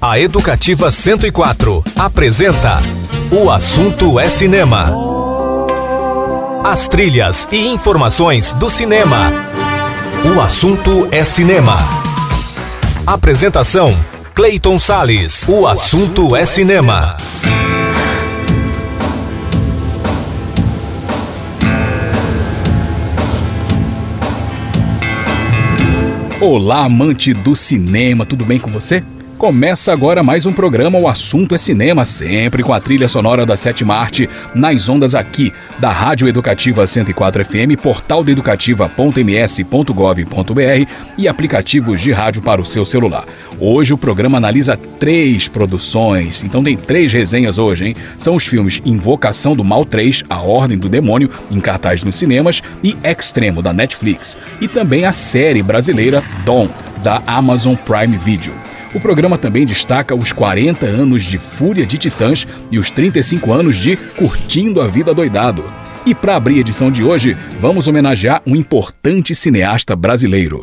A Educativa 104 apresenta O Assunto é Cinema. As trilhas e informações do cinema. O Assunto é Cinema. Apresentação: Clayton Sales. O Assunto é Cinema. Olá, amante do cinema, tudo bem com você? Começa agora mais um programa O Assunto é Cinema, sempre com a trilha sonora da sétima arte, nas ondas aqui, da Rádio Educativa 104 FM, portal da educativa.ms.gov.br e aplicativos de rádio para o seu celular. Hoje o programa analisa três produções, então tem três resenhas hoje, hein? São os filmes Invocação do Mal 3, A Ordem do Demônio, em cartaz nos cinemas, e Extremo, da Netflix. E também a série brasileira Dom, da Amazon Prime Video. O programa também destaca os 40 anos de Fúria de Titãs e os 35 anos de Curtindo a Vida Doidado. E para abrir a edição de hoje, vamos homenagear um importante cineasta brasileiro.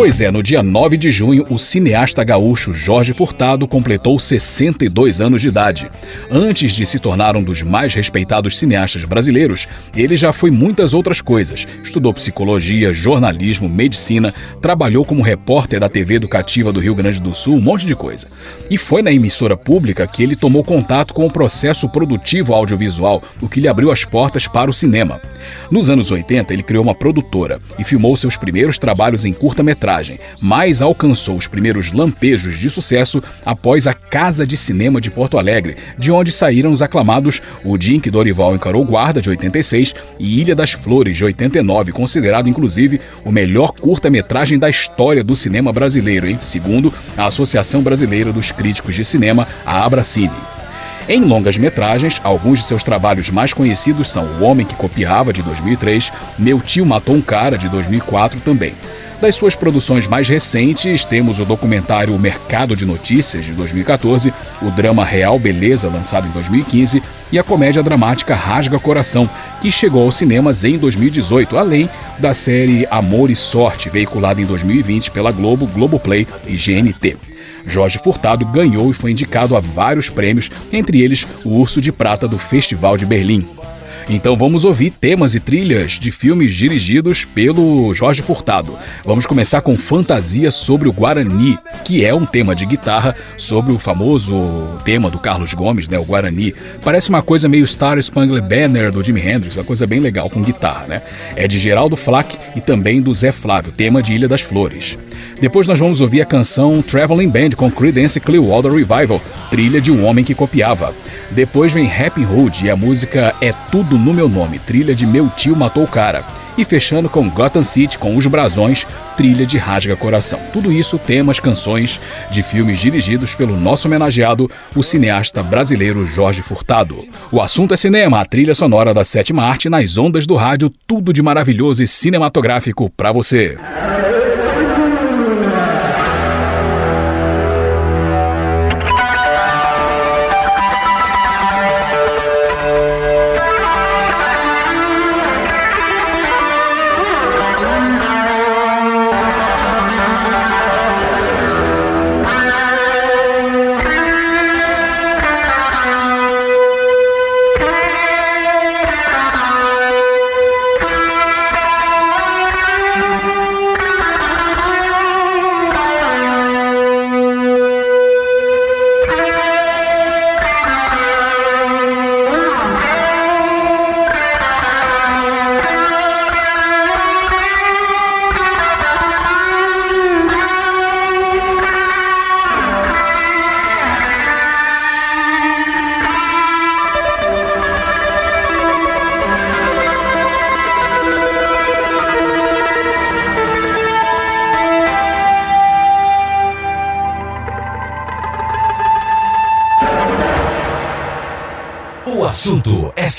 Pois é, no dia 9 de junho, o cineasta gaúcho Jorge Furtado completou 62 anos de idade. Antes de se tornar um dos mais respeitados cineastas brasileiros, ele já foi muitas outras coisas. Estudou psicologia, jornalismo, medicina, trabalhou como repórter da TV Educativa do Rio Grande do Sul, um monte de coisa. E foi na emissora pública que ele tomou contato com o processo produtivo audiovisual, o que lhe abriu as portas para o cinema. Nos anos 80, ele criou uma produtora e filmou seus primeiros trabalhos em curta-metragem, mas alcançou os primeiros lampejos de sucesso após a Casa de Cinema de Porto Alegre, de onde saíram os aclamados O Dia em que Dorival Encarou Guarda, de 86, e Ilha das Flores, de 89, considerado inclusive o melhor curta-metragem da história do cinema brasileiro, hein? segundo a Associação Brasileira dos Críticos de Cinema, a Abracine. Em longas metragens, alguns de seus trabalhos mais conhecidos são O Homem que Copiava, de 2003, Meu Tio Matou um Cara, de 2004 também. Das suas produções mais recentes, temos o documentário Mercado de Notícias, de 2014, o drama Real Beleza, lançado em 2015, e a comédia dramática Rasga Coração, que chegou aos cinemas em 2018, além da série Amor e Sorte, veiculada em 2020 pela Globo, Globoplay e GNT. Jorge Furtado ganhou e foi indicado a vários prêmios, entre eles o Urso de Prata do Festival de Berlim. Então vamos ouvir temas e trilhas de filmes dirigidos pelo Jorge Furtado. Vamos começar com Fantasia sobre o Guarani, que é um tema de guitarra sobre o famoso tema do Carlos Gomes, né, o Guarani. Parece uma coisa meio Star Spangled Banner do Jimi Hendrix, uma coisa bem legal com guitarra, né? É de Geraldo Flack e também do Zé Flávio, tema de Ilha das Flores. Depois nós vamos ouvir a canção Traveling Band com Creedence Clearwater Revival, trilha de um homem que copiava. Depois vem Happy Hood e a música É Tudo no Meu Nome, trilha de Meu Tio Matou o Cara. E fechando com Gotham City com Os Brasões, trilha de Rasga Coração. Tudo isso temas, canções de filmes dirigidos pelo nosso homenageado, o cineasta brasileiro Jorge Furtado. O assunto é cinema, a trilha sonora da sétima arte nas ondas do rádio, tudo de maravilhoso e cinematográfico para você.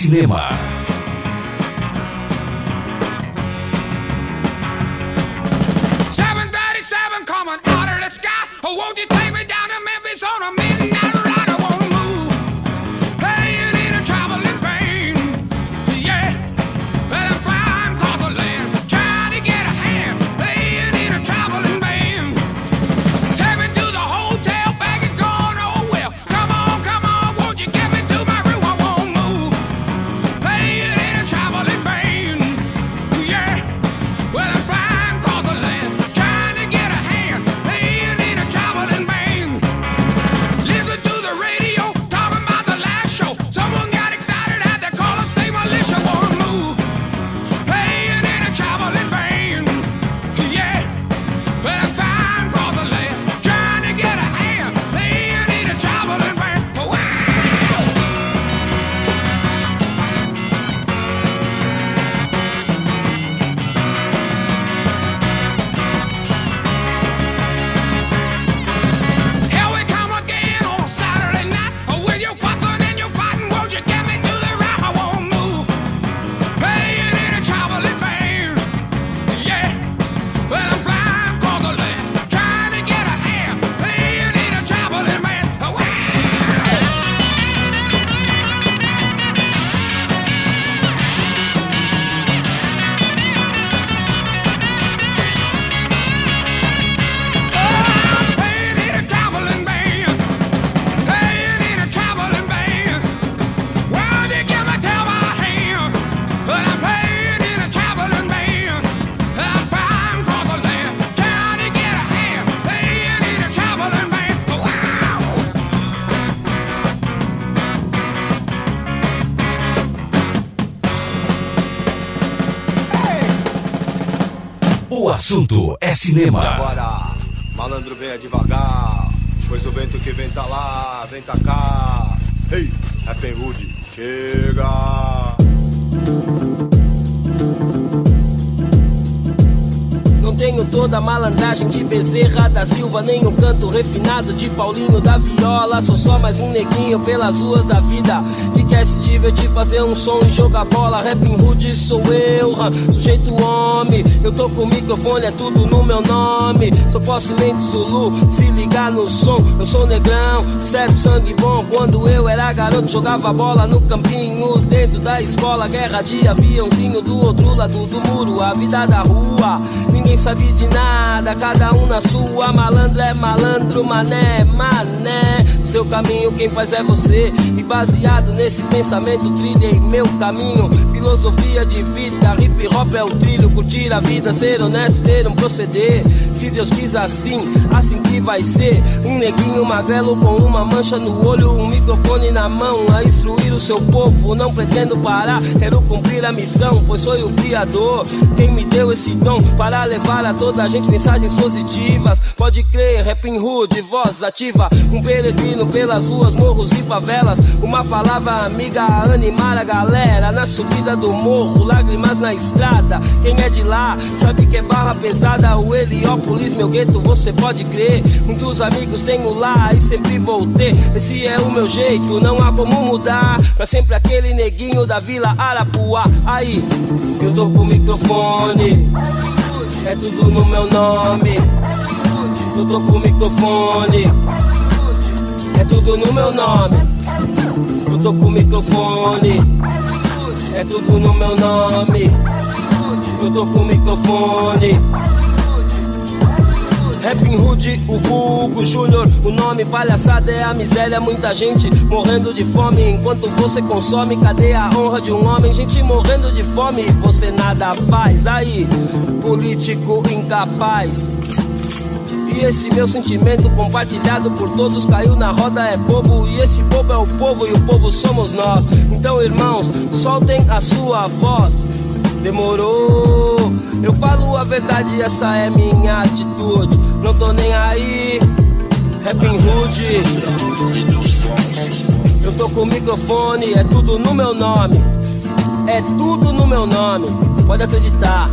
Cinema. Assunto é cinema. E agora, malandro venha devagar, pois o vento que vem tá lá, vem tá cá. Ei, Happy Hood, chega! Tenho toda a malandragem de Bezerra da Silva, nem o canto refinado de Paulinho da Viola. Sou só mais um neguinho pelas ruas da vida que quer se divertir, fazer um som e jogar bola. Rapping rude sou eu, sujeito homem. Eu tô com o microfone, é tudo no meu nome. Sou possemente Zulu, se ligar no som. Eu sou negrão, sério, sangue bom. Quando eu era garoto, jogava bola no campinho, dentro da escola. Guerra de aviãozinho do outro lado do muro, a vida da rua. Ninguém sabe de nada, cada um na sua. Malandro é malandro, mané é mané. Seu caminho quem faz é você. E baseado nesse pensamento, trilhei meu caminho. Filosofia de vida, hip hop é o trilho. Curtir a vida, ser honesto, ter um proceder. Se Deus quis assim, assim que vai ser. Um neguinho magrelo com uma mancha no olho, um microfone na mão, a instruir o seu povo. Não pretendo parar, quero cumprir a missão, pois sou o Criador. Quem me deu esse dom para levar a toda a gente mensagens positivas. Pode crer, rapping hood, voz ativa. Um peregrino pelas ruas, morros e favelas. Uma palavra amiga a animar a galera. Na subida do morro, lágrimas na estrada. Quem é de lá sabe que é barra pesada. O Heliópolis, meu gueto, você pode crer. Muitos amigos tenho lá e sempre vou ter. Esse é o meu jeito, não há como mudar. Pra sempre aquele neguinho da Vila Arapuá. Aí, eu tô com o microfone. É tudo no meu nome. Eu tô com o microfone. É tudo no meu nome. Eu tô com o microfone. É tudo no meu nome. Eu tô com o microfone. Rapping Hood, o vulgo Júnior O nome palhaçada é a miséria Muita gente morrendo de fome Enquanto você consome, cadê a honra de um homem? Gente morrendo de fome e você nada faz Aí, político incapaz e esse meu sentimento compartilhado por todos caiu na roda é bobo e esse bobo é o povo e o povo somos nós. Então, irmãos, soltem a sua voz. Demorou, eu falo a verdade, essa é minha atitude. Não tô nem aí, rapping rude. Eu tô com o microfone, é tudo no meu nome. É tudo no meu nome, pode acreditar.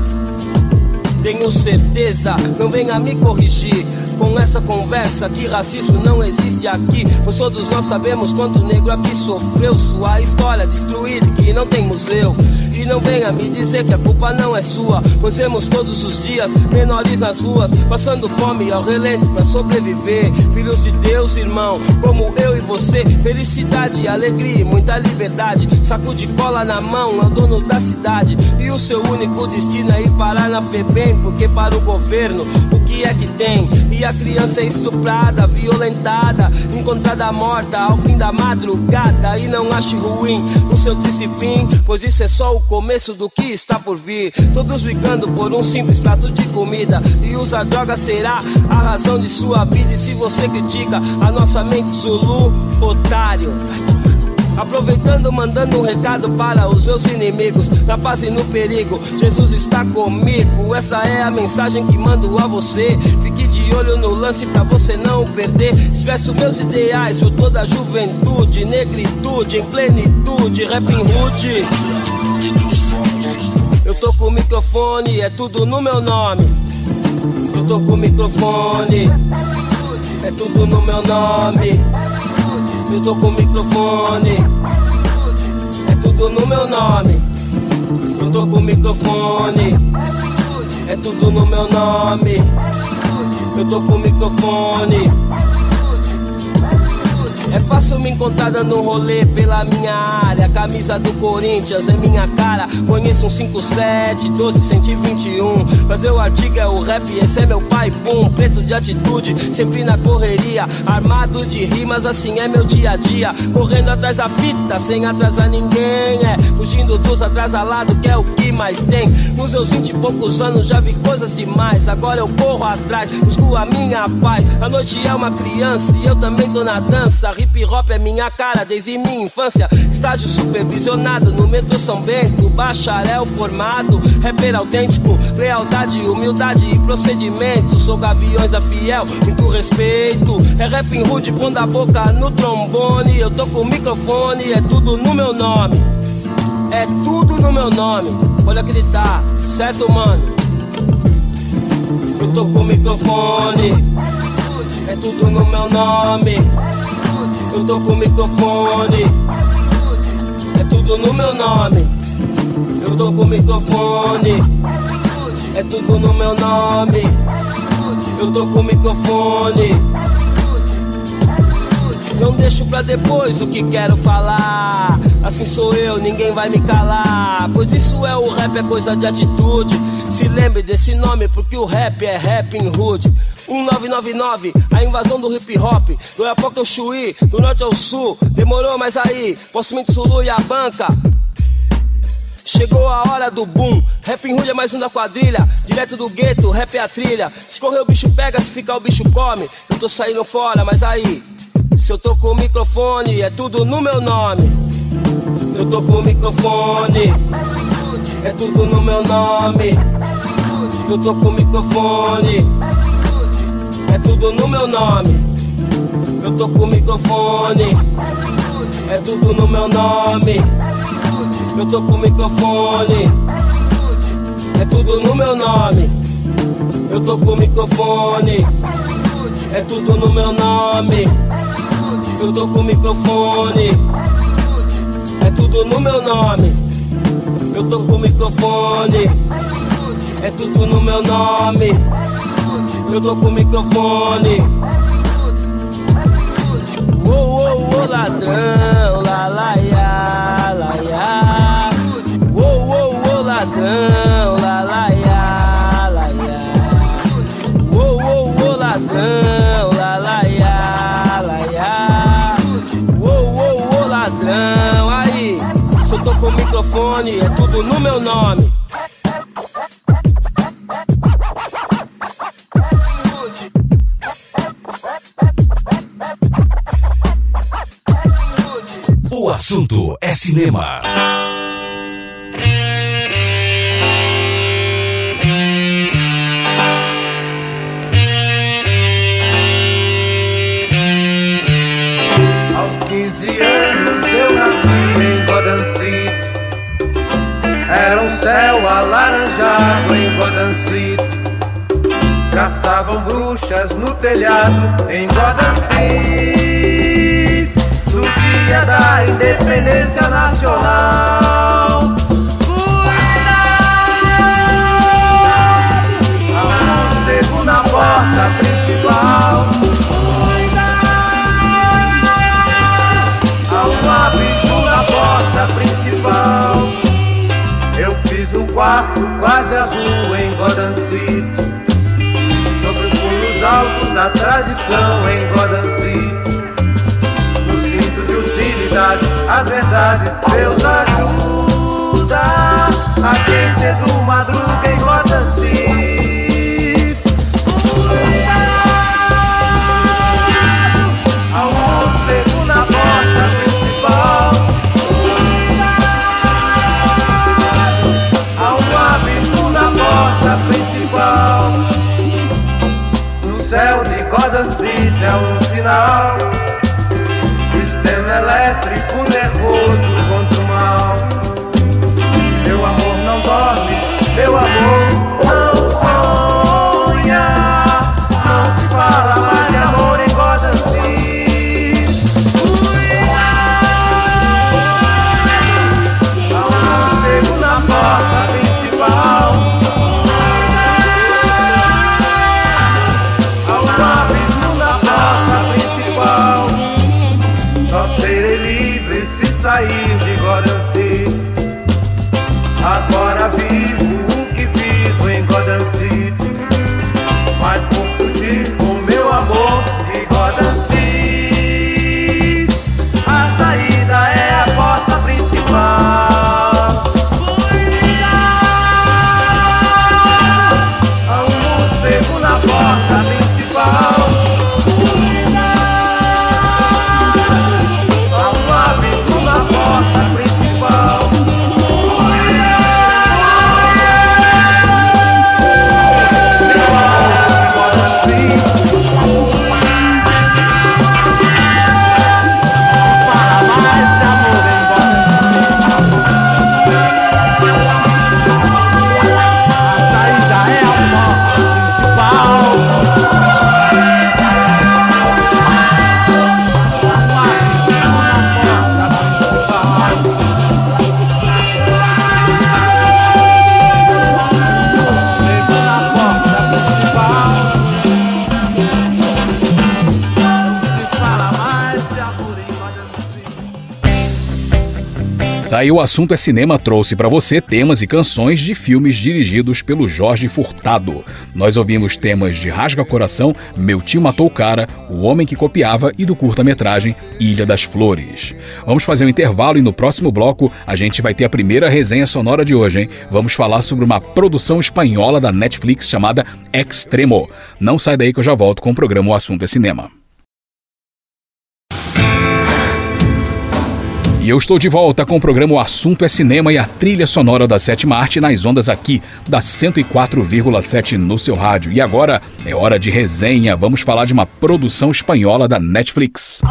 Tenho certeza, não venha me corrigir com essa conversa que racismo não existe aqui. Pois todos nós sabemos quanto negro aqui sofreu sua história destruída que não tem museu. E não venha me dizer que a culpa não é sua, pois vemos todos os dias menores nas ruas, passando fome ao relento para sobreviver. Filhos de Deus, irmão, como eu e você, felicidade, alegria e muita liberdade. Saco de cola na mão, é o dono da cidade. E o seu único destino é ir parar na FEBEM, porque para o governo, o que é que tem? E a criança é estuprada, violentada, encontrada morta ao fim da madrugada. E não ache ruim o seu triste fim, pois isso é só o começo do que está por vir. Todos brigando por um simples prato de comida. E usar droga será a razão de sua vida. E se você critica a nossa mente Zulu, otário, Aproveitando, mandando um recado para os meus inimigos, na paz e no perigo, Jesus está comigo. Essa é a mensagem que mando a você. Fique de olho no lance pra você não perder. Expresso meus ideais por toda a juventude, negritude em plenitude, rapping hood. Eu tô com o microfone, é tudo no meu nome. Eu tô com o microfone, é tudo no meu nome. Eu tô com o microfone, é tudo no meu nome. Eu tô com o microfone, é tudo no meu nome. Eu tô com o microfone. É fácil me encontrar dando rolê pela minha área. Camisa do Corinthians é minha cara. Conheço um 57, 12, 121. Fazer o artigo é o rap, esse é meu pai, pum. Preto de atitude, sempre na correria. Armado de rimas, assim é meu dia a dia. Correndo atrás da fita, sem atrasar ninguém. É, fugindo dos atrasalados, que é o que mais tem. Nos meus 20 e poucos anos já vi coisas demais. Agora eu corro atrás, busco a minha paz. A noite é uma criança e eu também tô na dança Hip hop é minha cara desde minha infância. Estágio supervisionado no metrô São Bento. Bacharel formado, rapper autêntico. Lealdade, humildade e procedimento. Sou gaviões da fiel, muito respeito. É rap em rude, pondo a boca no trombone. Eu tô com o microfone, é tudo no meu nome. É tudo no meu nome. Pode acreditar, certo, mano? Eu tô com o microfone. É tudo no meu nome. Eu tô com o microfone. É tudo no meu nome. Eu tô com o microfone. É tudo no meu nome. Eu tô com o microfone. Não deixo pra depois o que quero falar. Assim sou eu, ninguém vai me calar. Pois isso é o rap, é coisa de atitude. Se lembre desse nome, porque o rap é rapping hood. 1999, a invasão do hip hop. Do Iapoca ao Chuí, do norte ao sul. Demorou, mas aí, Possumente Sulu e a banca. Chegou a hora do boom, rap é mais um da quadrilha. Direto do gueto, rap é a trilha. Se correr o bicho pega, se ficar o bicho come. Eu tô saindo fora, mas aí, se eu tô com o microfone, é tudo no meu nome. Eu tô com o microfone, é tudo no meu nome. Eu tô com o microfone, é tudo no meu nome. Eu tô com o microfone, é tudo no meu nome. Eu tô com o microfone, é tudo no meu nome. Eu tô com o microfone, é tudo no meu nome. Eu tô com o microfone. É tudo no meu nome. Eu tô com o microfone. É tudo no meu nome. Eu tô com o microfone. Ô, ô, ô, ladrão, lá, lá, ia, lá, ia. Ô, ô, ô, ladrão, lá, lá, ia, lá, ia. Ô, ô, ô, ladrão. com o microfone, é tudo no meu nome. Assunto é cinema. Aos 15 anos eu nasci em Gotham City. Era um céu alaranjado em Gotham City. Caçavam bruxas no telhado em Gotham City. Dia da independência nacional. Cuidado! segunda porta principal. Cuidado! Um abismo na porta principal. Fiz um quarto quase azul em Gotham City Sobre os muros altos da tradição em Gotham City as verdades Deus ajuda a quem cedo madruga City Cuidado Ao mundo segunda porta principal porta principal. No céu de Gotham City é um sinal. Daí o assunto é cinema trouxe para você temas e canções de filmes dirigidos pelo Jorge Furtado. Nós ouvimos temas de Rasga Coração, Meu Tio Matou o Cara, O Homem que Copiava e do curta-metragem Ilha das Flores. Vamos fazer um intervalo e no próximo bloco a gente vai ter a primeira resenha sonora de hoje, hein? Vamos falar sobre uma produção espanhola da Netflix chamada Extremo. Não sai daí que eu já volto com o programa O Assunto é Cinema. E eu estou de volta com o programa O Assunto é Cinema e a trilha sonora da Sétima Arte nas ondas aqui, da 104,7 no seu rádio. E agora é hora de resenha. Vamos falar de uma produção espanhola da Netflix.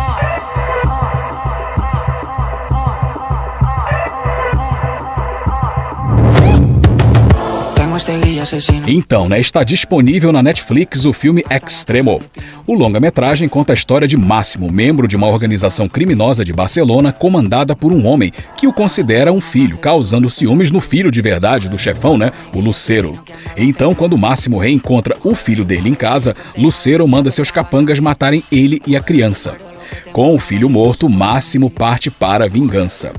Então, né, está disponível na Netflix o filme Extremo. O longa-metragem conta a história de Máximo, membro de uma organização criminosa de Barcelona comandada por um homem que o considera um filho, causando ciúmes no filho de verdade do chefão, né, o Lucero. Então, quando Máximo reencontra o filho dele em casa, Lucero manda seus capangas matarem ele e a criança. Com o filho morto, Máximo parte para a vingança.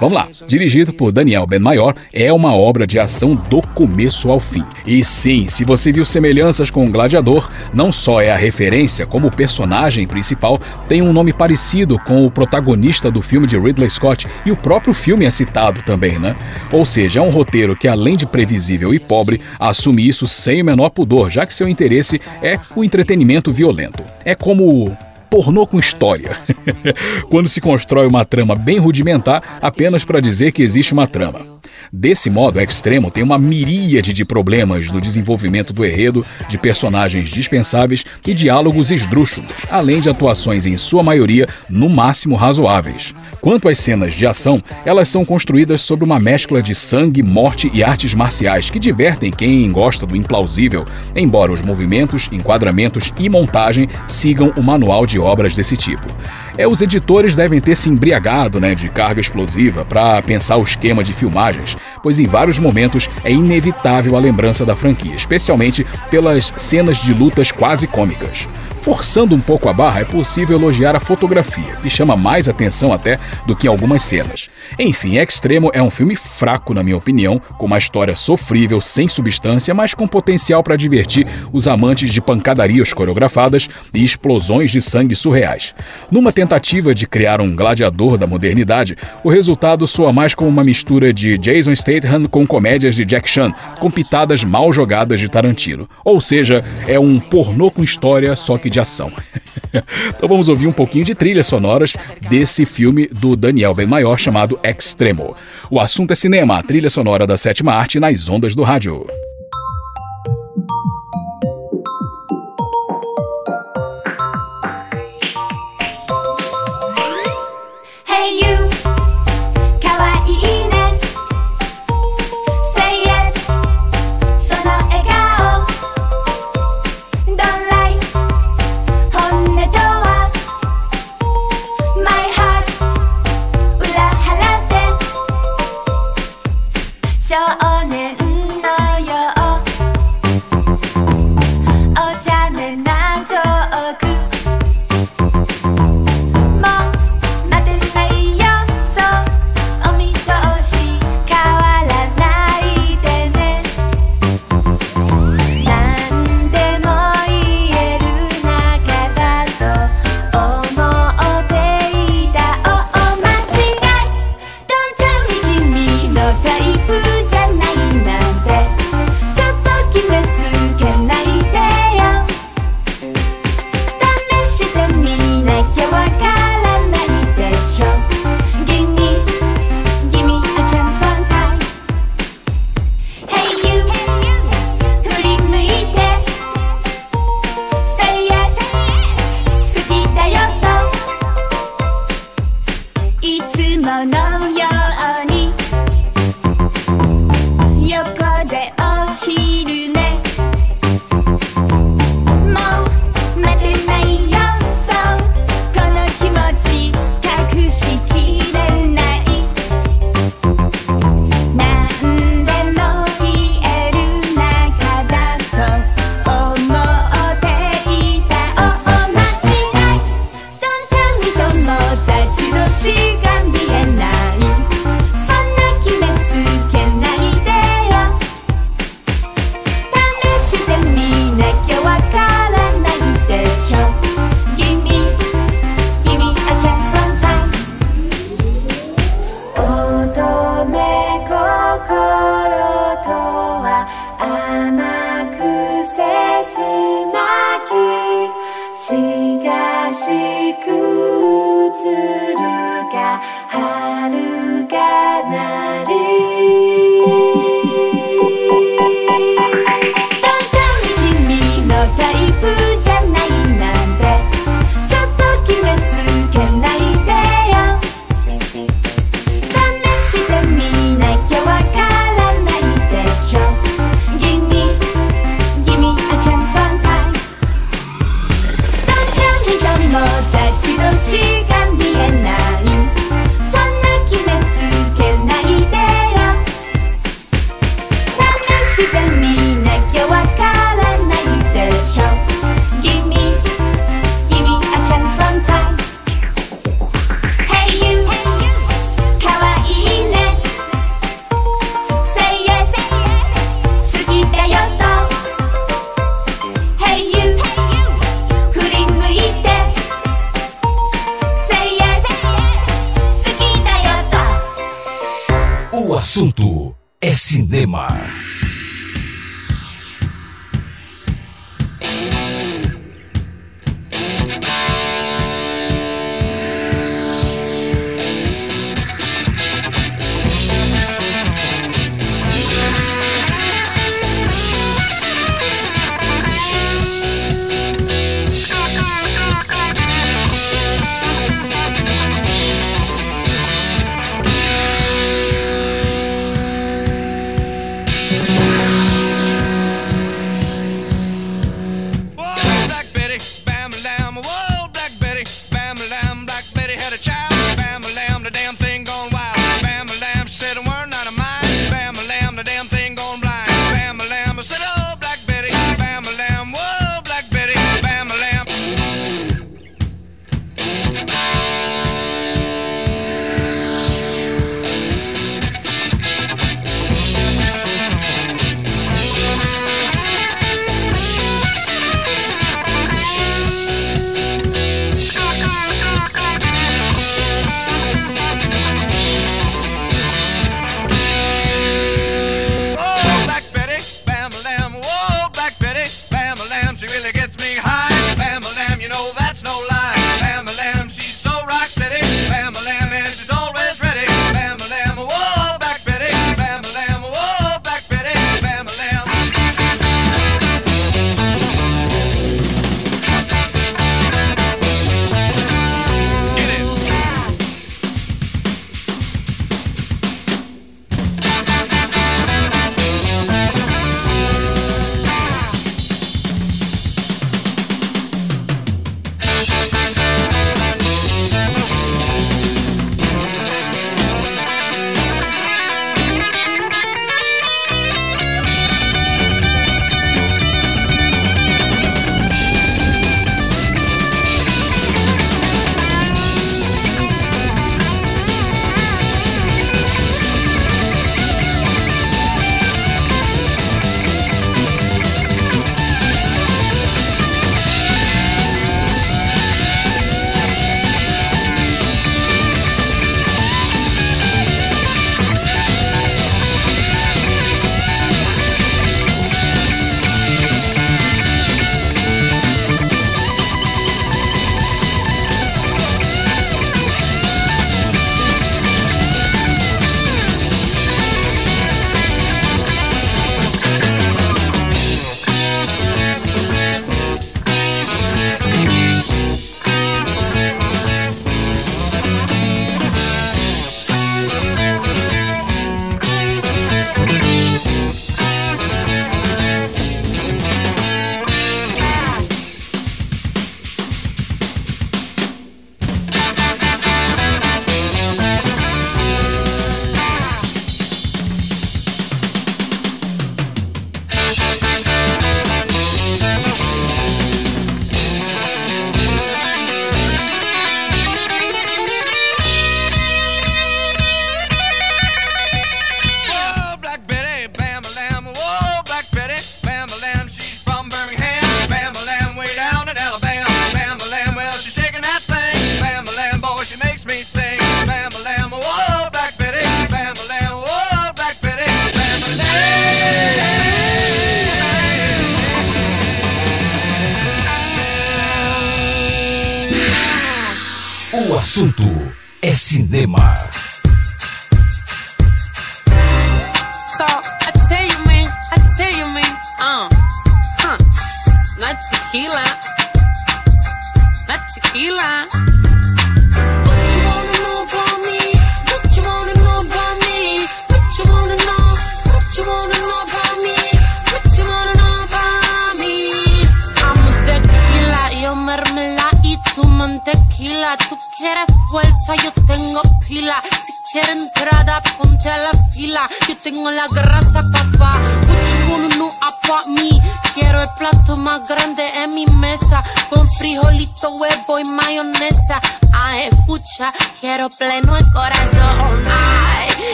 Vamos lá. Dirigido por Daniel Ben Maior, é uma obra de ação do começo ao fim. E sim, se você viu semelhanças com o Gladiador, não só é a referência, como o personagem principal tem um nome parecido com o protagonista do filme de Ridley Scott e o próprio filme é citado também, né? Ou seja, é um roteiro que além de previsível e pobre, assume isso sem o menor pudor, já que seu interesse é o entretenimento violento. É como pornô com história. Quando se constrói uma trama bem rudimentar apenas para dizer que existe uma trama. Desse modo, Extremo tem uma miríade de problemas no desenvolvimento do enredo, de personagens dispensáveis e diálogos esdrúxulos, além de atuações em sua maioria no máximo razoáveis. Quanto às cenas de ação, elas são construídas sobre uma mescla de sangue, morte e artes marciais que divertem quem gosta do implausível, embora os movimentos, enquadramentos e montagem sigam o manual de obras desse tipo. É, os editores devem ter se embriagado né, de carga explosiva para pensar o esquema de filmagens, pois em vários momentos é inevitável a lembrança da franquia, especialmente pelas cenas de lutas quase cômicas. Forçando um pouco a barra, é possível elogiar a fotografia, que chama mais atenção até do que algumas cenas. Enfim, Extremo é um filme fraco, na minha opinião, com uma história sofrível, sem substância, mas com potencial para divertir os amantes de pancadarias coreografadas e explosões de sangue surreais. Numa tentativa de criar um gladiador da modernidade, o resultado soa mais como uma mistura de Jason Statham com comédias de Jack Chan, com pitadas mal jogadas de Tarantino. Ou seja, é um pornô com história, só que de ação. então vamos ouvir um pouquinho de trilhas sonoras desse filme do Daniel Ben Maior chamado Extremo. O assunto é cinema, a trilha sonora da sétima arte nas ondas do rádio.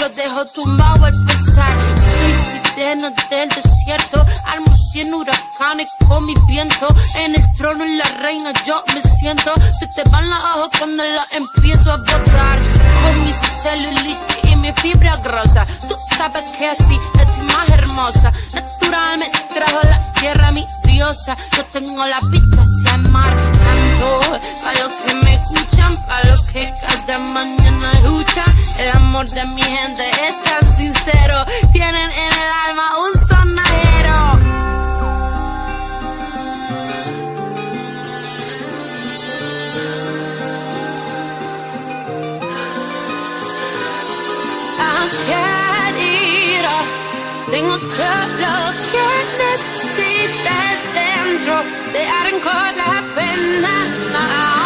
los dejo tumbado al pasar. Suicidé en del desierto, almo 100 huracanes con mi viento. En el trono y la reina yo me siento. Se te van las ojos cuando las empiezo a botar. Con mi celulitis y mi fibra gruesa, tú sabes que así es más hermosa. Naturalmente trajo la tierra a mi yo tengo la pista hacia el mar. Tanto para los que me escuchan, para los que cada mañana luchan. El amor de mi gente es tan sincero. Tienen en el alma un sonajero. Tengo todo lo que necesitas. control. They aren't caught la pena.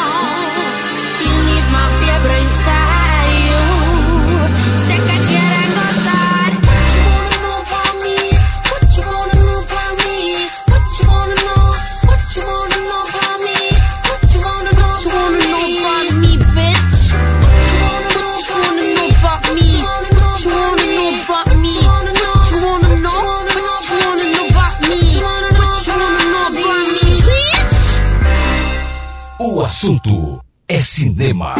O assunto é cinema.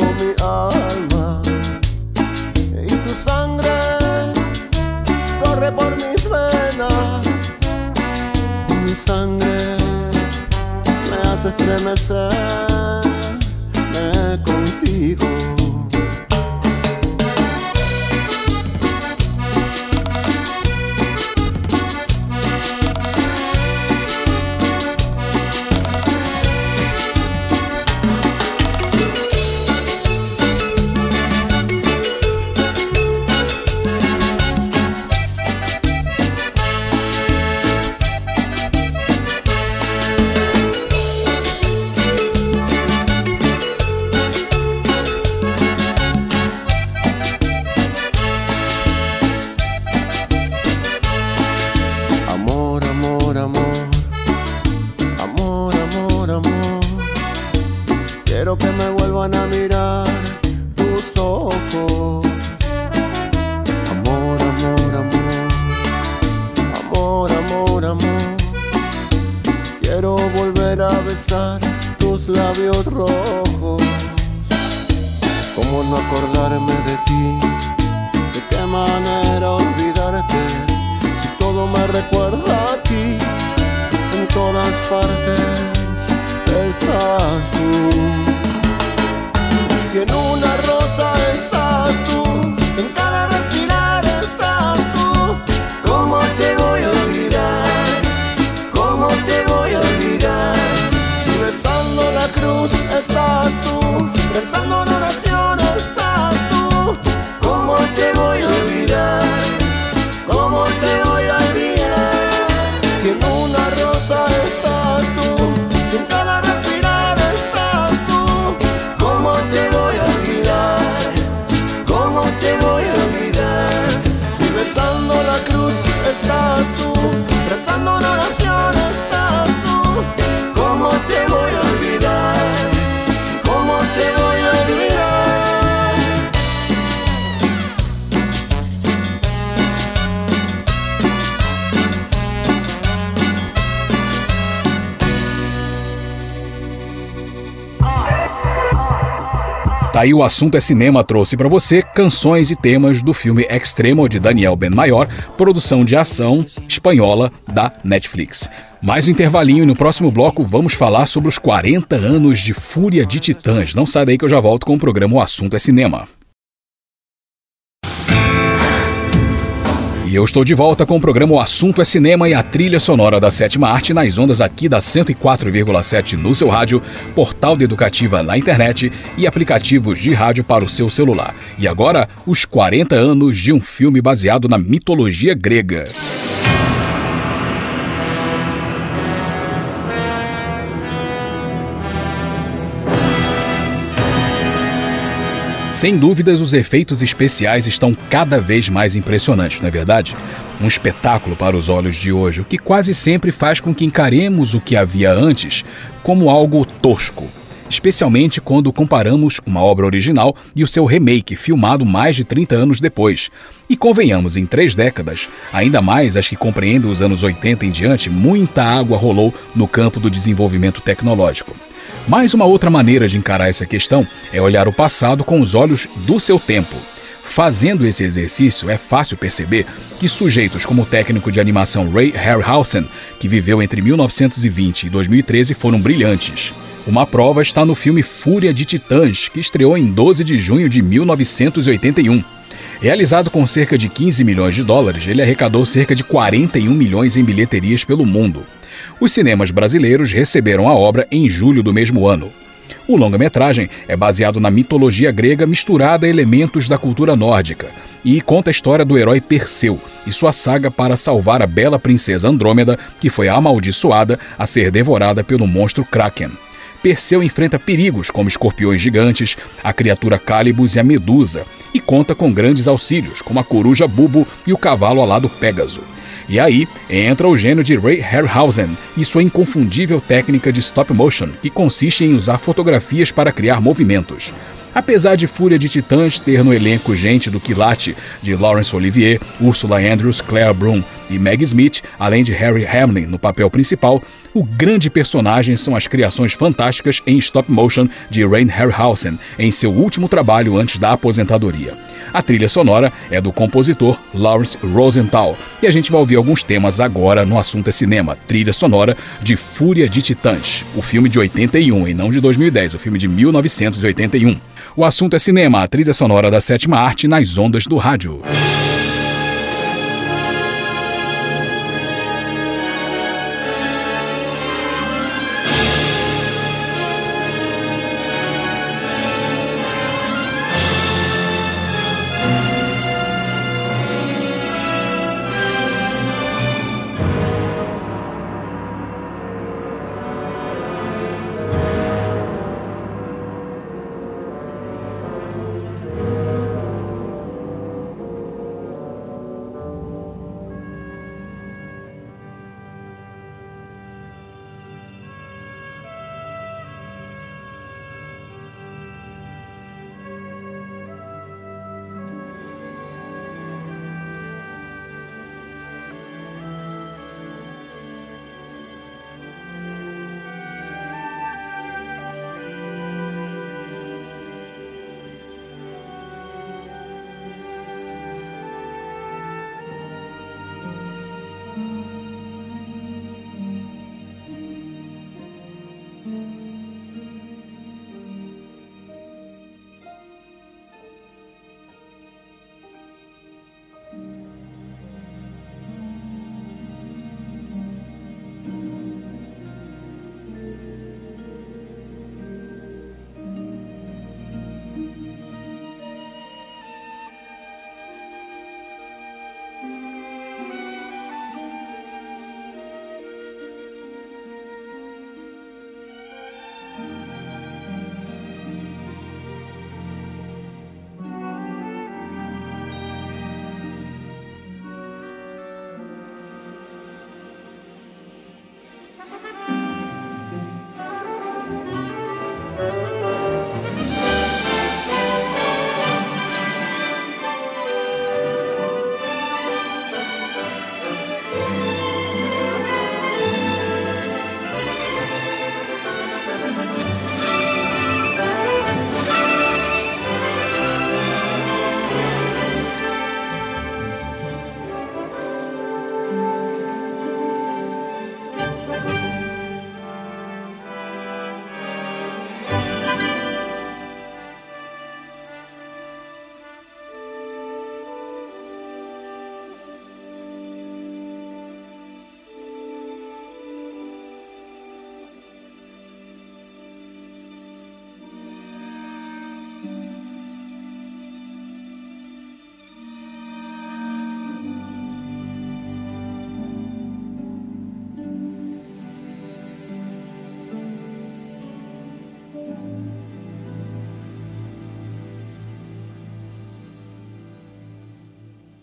mi alma y tu sangre corre por mis venas. Mi sangre me hace estremecer, contigo. Aí o assunto é cinema trouxe para você canções e temas do filme Extremo de Daniel Ben Maior, produção de ação espanhola da Netflix. Mais um intervalinho e no próximo bloco vamos falar sobre os 40 anos de Fúria de Titãs. Não sai daí que eu já volto com o programa O Assunto é Cinema. Eu estou de volta com o programa O Assunto é Cinema e a trilha sonora da sétima arte nas ondas aqui da 104,7 no seu rádio, portal de educativa na internet e aplicativos de rádio para o seu celular. E agora, os 40 anos de um filme baseado na mitologia grega. Sem dúvidas, os efeitos especiais estão cada vez mais impressionantes, não é verdade? Um espetáculo para os olhos de hoje, o que quase sempre faz com que encaremos o que havia antes como algo tosco. Especialmente quando comparamos uma obra original e o seu remake, filmado mais de 30 anos depois. E convenhamos, em três décadas, ainda mais as que compreendem os anos 80 em diante, muita água rolou no campo do desenvolvimento tecnológico. Mas uma outra maneira de encarar essa questão é olhar o passado com os olhos do seu tempo. Fazendo esse exercício, é fácil perceber que sujeitos como o técnico de animação Ray Harryhausen, que viveu entre 1920 e 2013, foram brilhantes. Uma prova está no filme Fúria de Titãs, que estreou em 12 de junho de 1981. Realizado com cerca de 15 milhões de dólares, ele arrecadou cerca de 41 milhões em bilheterias pelo mundo. Os cinemas brasileiros receberam a obra em julho do mesmo ano. O longa-metragem é baseado na mitologia grega misturada a elementos da cultura nórdica e conta a história do herói Perseu e sua saga para salvar a bela princesa Andrômeda, que foi amaldiçoada a ser devorada pelo monstro Kraken. Perseu enfrenta perigos como escorpiões gigantes, a criatura Calibus e a Medusa, e conta com grandes auxílios, como a coruja Bubo e o cavalo alado Pégaso. E aí entra o gênio de Ray Harryhausen e sua inconfundível técnica de stop motion, que consiste em usar fotografias para criar movimentos. Apesar de Fúria de Titãs ter no elenco gente do quilate de Laurence Olivier, Ursula Andrews, Claire Broom e Meg Smith, além de Harry Hamlin no papel principal, o grande personagem são as criações fantásticas em stop motion de Rain Harryhausen em seu último trabalho antes da aposentadoria. A trilha sonora é do compositor Lawrence Rosenthal e a gente vai ouvir alguns temas agora no assunto é cinema. Trilha sonora de Fúria de Titãs, o filme de 81 e não de 2010, o filme de 1981. O assunto é cinema, a trilha sonora da sétima arte nas ondas do rádio.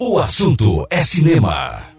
O assunto é cinema.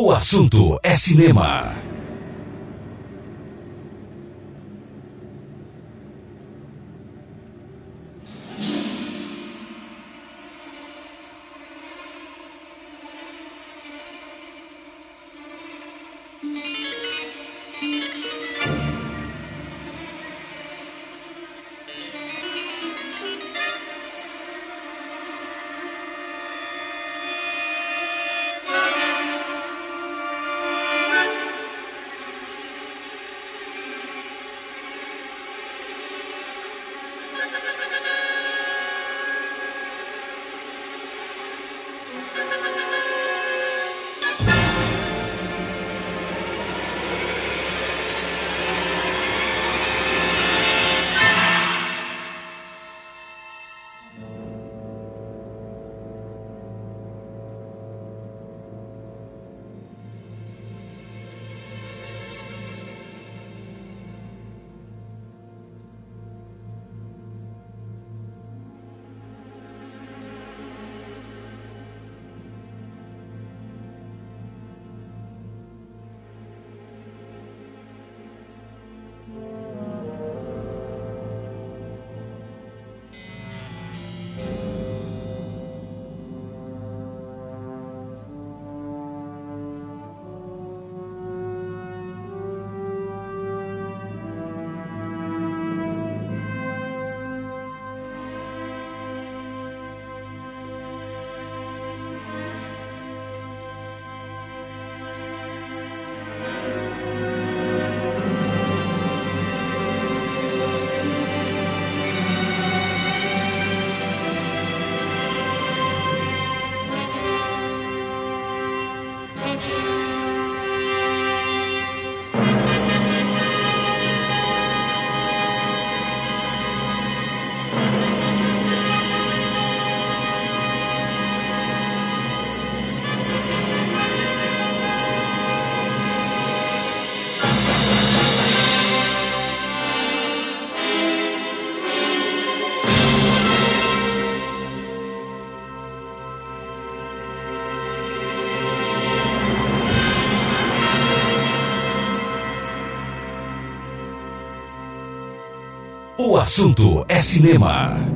O assunto é cinema. Assunto é cinema.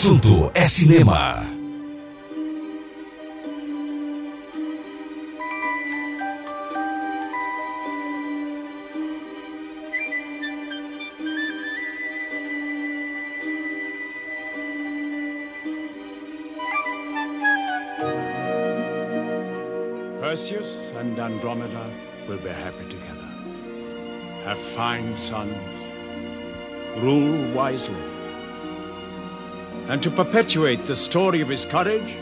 Assunto é cinema. Perseus and Andromeda will be happy together. Have fine sons. Rule wisely. And to perpetuate the story of his courage,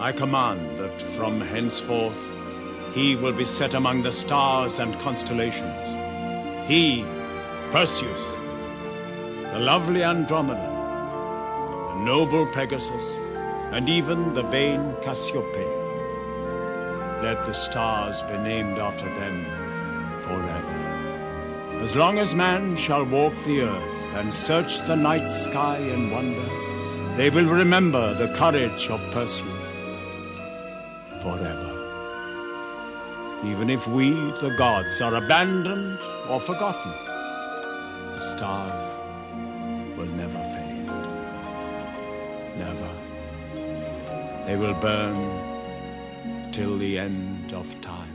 I command that from henceforth he will be set among the stars and constellations. He, Perseus, the lovely Andromeda, the noble Pegasus, and even the vain Cassiopeia. Let the stars be named after them forever. As long as man shall walk the earth and search the night sky in wonder, they will remember the courage of Perseus forever. Even if we, the gods, are abandoned or forgotten, the stars will never fade. Never. They will burn till the end of time.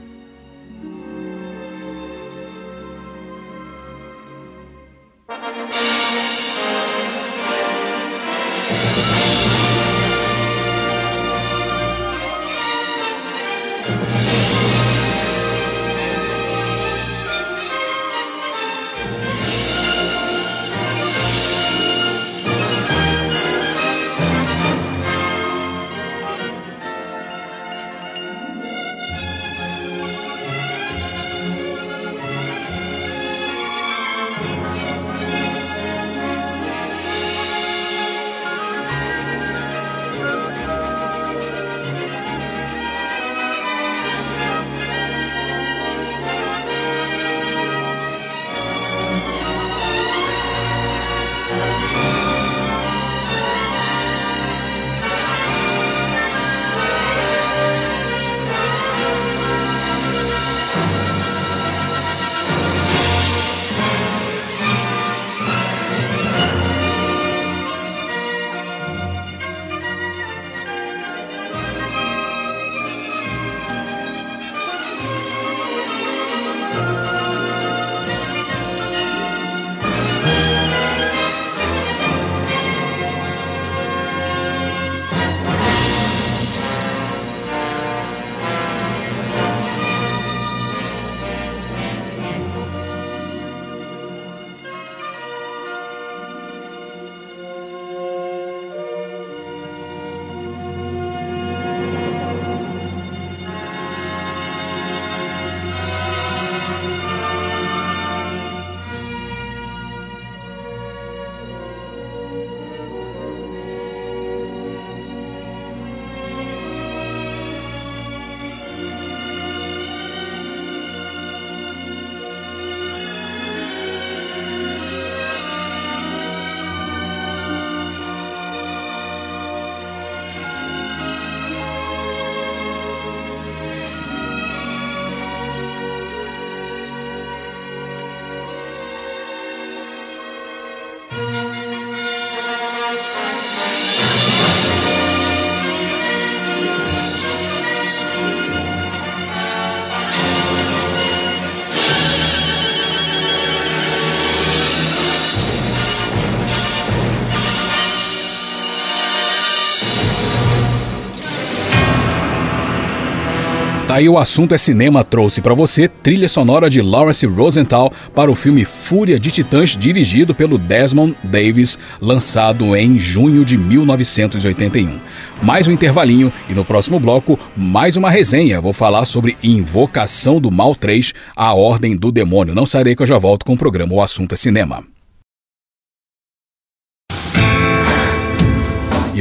Tá aí o assunto é cinema trouxe para você trilha sonora de Lawrence Rosenthal para o filme Fúria de Titãs dirigido pelo Desmond Davis, lançado em junho de 1981. Mais um intervalinho e no próximo bloco mais uma resenha. Vou falar sobre Invocação do Mal 3, A Ordem do Demônio. Não sairei que eu já volto com o programa O Assunto é Cinema.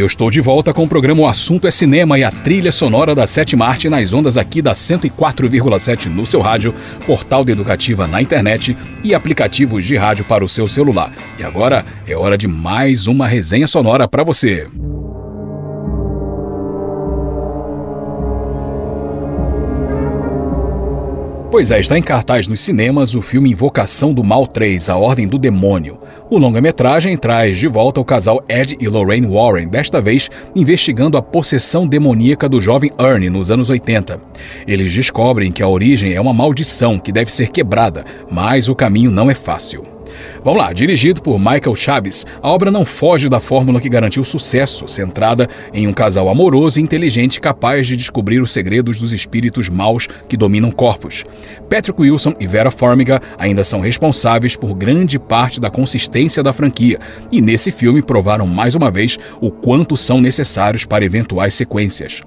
Eu estou de volta com o programa O Assunto é Cinema e a trilha sonora da Sétima Arte nas ondas aqui da 104,7 no seu rádio, portal de educativa na internet e aplicativos de rádio para o seu celular. E agora é hora de mais uma resenha sonora para você. Pois é, está em cartaz nos cinemas o filme Invocação do Mal 3, A Ordem do Demônio. O longa-metragem traz de volta o casal Ed e Lorraine Warren, desta vez investigando a possessão demoníaca do jovem Ernie nos anos 80. Eles descobrem que a origem é uma maldição que deve ser quebrada, mas o caminho não é fácil. Vamos lá, dirigido por Michael Chaves, a obra não foge da fórmula que garantiu sucesso, centrada em um casal amoroso e inteligente capaz de descobrir os segredos dos espíritos maus que dominam corpos. Patrick Wilson e Vera Farmiga ainda são responsáveis por grande parte da consistência da franquia, e nesse filme provaram mais uma vez o quanto são necessários para eventuais sequências.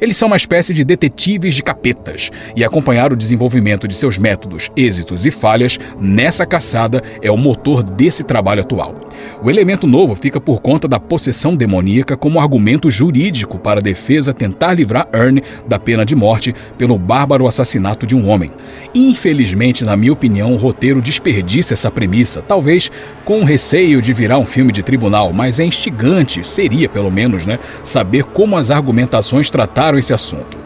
Eles são uma espécie de detetives de capetas, e acompanhar o desenvolvimento de seus métodos, êxitos e falhas nessa caçada é o motor desse trabalho atual. O elemento novo fica por conta da possessão demoníaca como argumento jurídico para a defesa tentar livrar Ernie da pena de morte pelo bárbaro assassinato de um homem. Infelizmente, na minha opinião, o roteiro desperdiça essa premissa, talvez com receio de virar um filme de tribunal, mas é instigante, seria pelo menos, né, saber como as argumentações trataram esse assunto.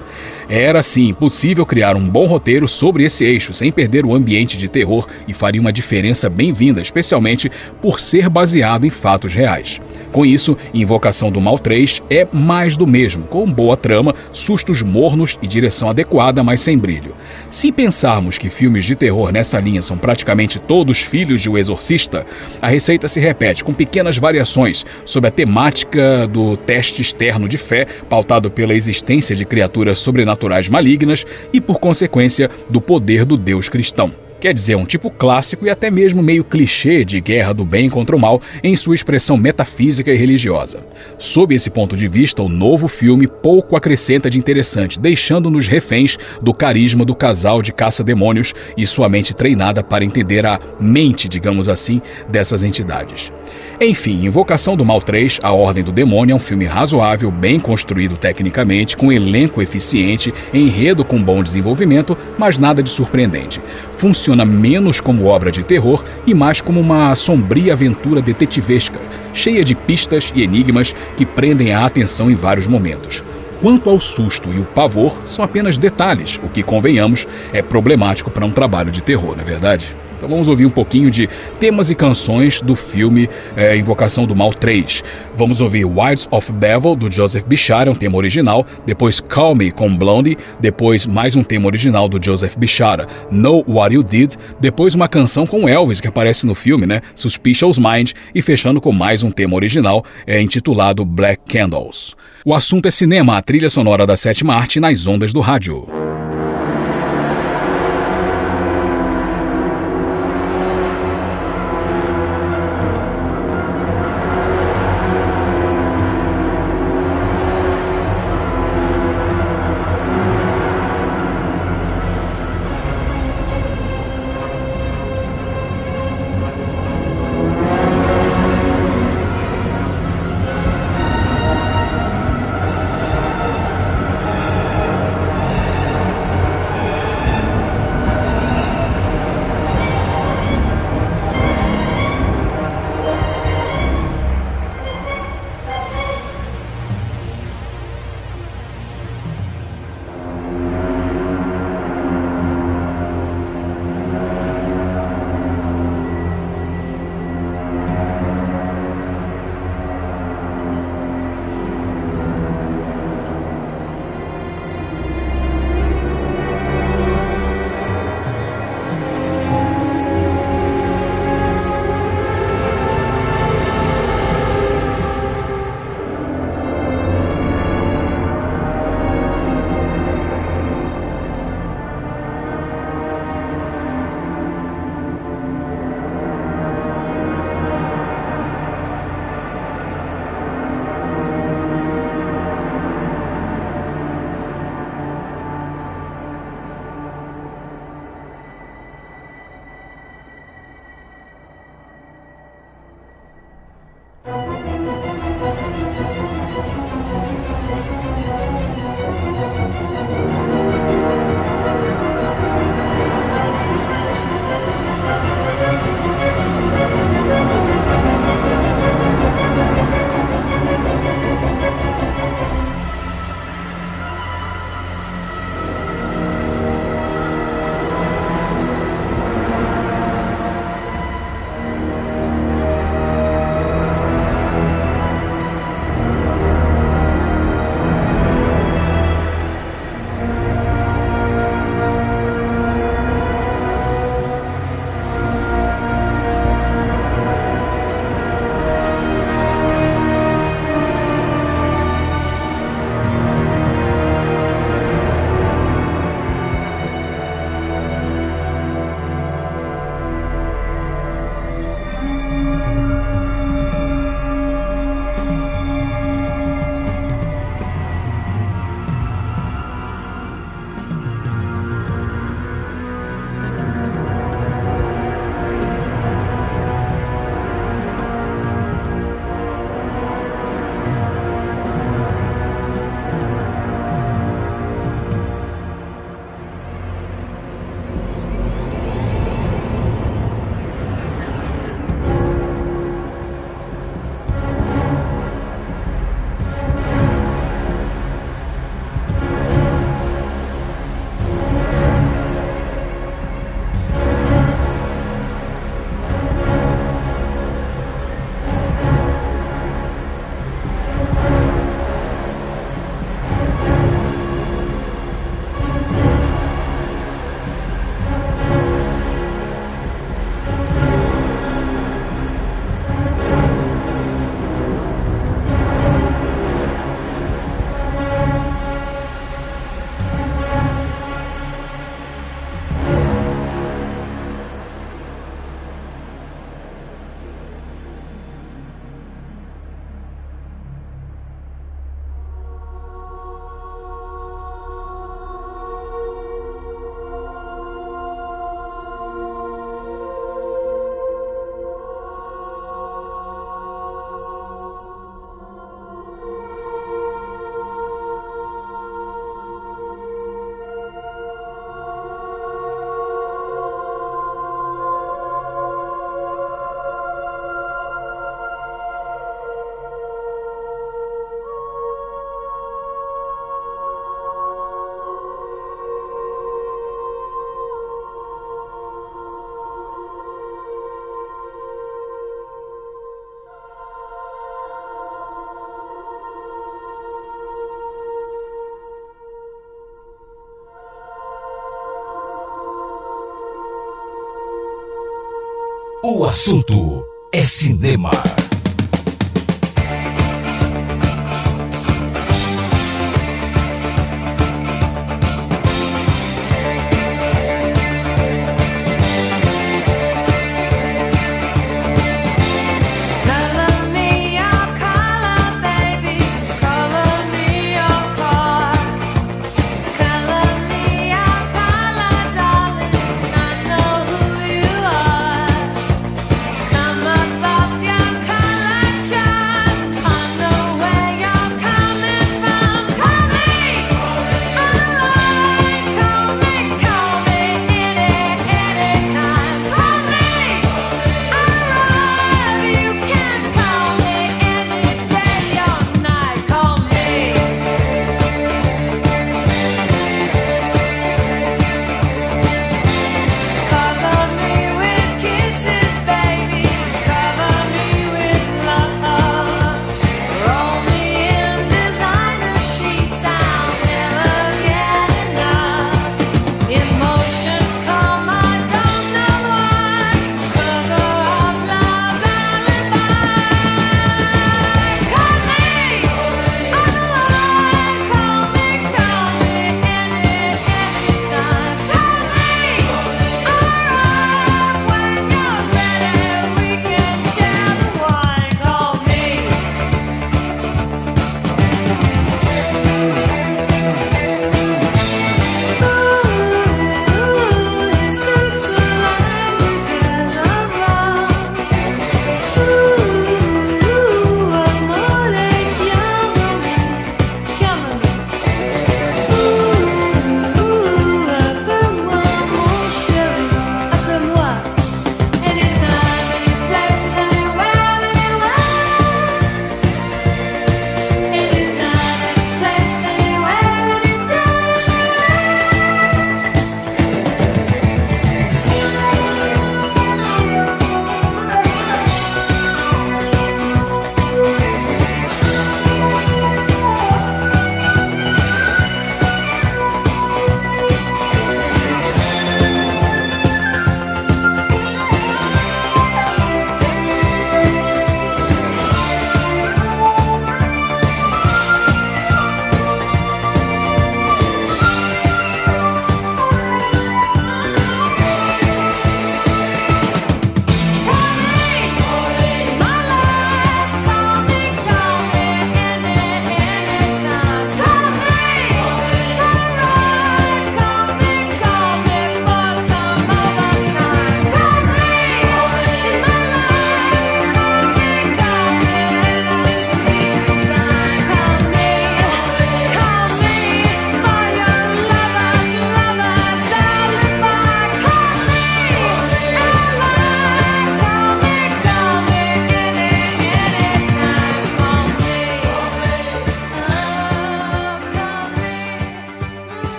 Era sim possível criar um bom roteiro sobre esse eixo sem perder o ambiente de terror e faria uma diferença bem-vinda, especialmente por ser baseado em fatos reais. Com isso, Invocação do Mal 3 é mais do mesmo, com boa trama, sustos mornos e direção adequada, mas sem brilho. Se pensarmos que filmes de terror nessa linha são praticamente todos filhos de O Exorcista, a receita se repete com pequenas variações sobre a temática do teste externo de fé, pautado pela existência de criaturas sobrenaturais malignas e, por consequência, do poder do Deus cristão. Quer dizer, um tipo clássico e até mesmo meio clichê de guerra do bem contra o mal em sua expressão metafísica e religiosa. Sob esse ponto de vista, o novo filme pouco acrescenta de interessante, deixando-nos reféns do carisma do casal de caça-demônios e sua mente treinada para entender a mente, digamos assim, dessas entidades. Enfim, Invocação do Mal 3, A Ordem do Demônio é um filme razoável, bem construído tecnicamente, com elenco eficiente, enredo com bom desenvolvimento, mas nada de surpreendente. Funciona menos como obra de terror e mais como uma sombria aventura detetivesca, cheia de pistas e enigmas que prendem a atenção em vários momentos. Quanto ao susto e o pavor, são apenas detalhes, o que, convenhamos, é problemático para um trabalho de terror, não é verdade? Então vamos ouvir um pouquinho de temas e canções do filme é, Invocação do Mal 3. Vamos ouvir Wilds of Devil, do Joseph Bichara, um tema original, depois Call Me, com Blondie, depois mais um tema original do Joseph Bichara, Know What You Did, depois uma canção com Elvis, que aparece no filme, né, Suspicious Mind, e fechando com mais um tema original, é, intitulado Black Candles. O assunto é cinema, a trilha sonora da sétima arte nas ondas do rádio. O assunto é cinema.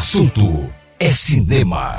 Assunto é cinema.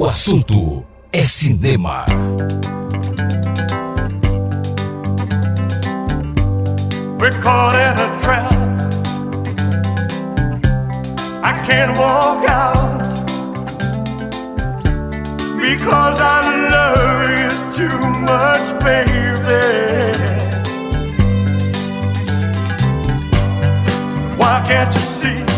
O assunto é cinema. We're caught in a trap. I can't walk out because I love you too much, baby. Why can't you see?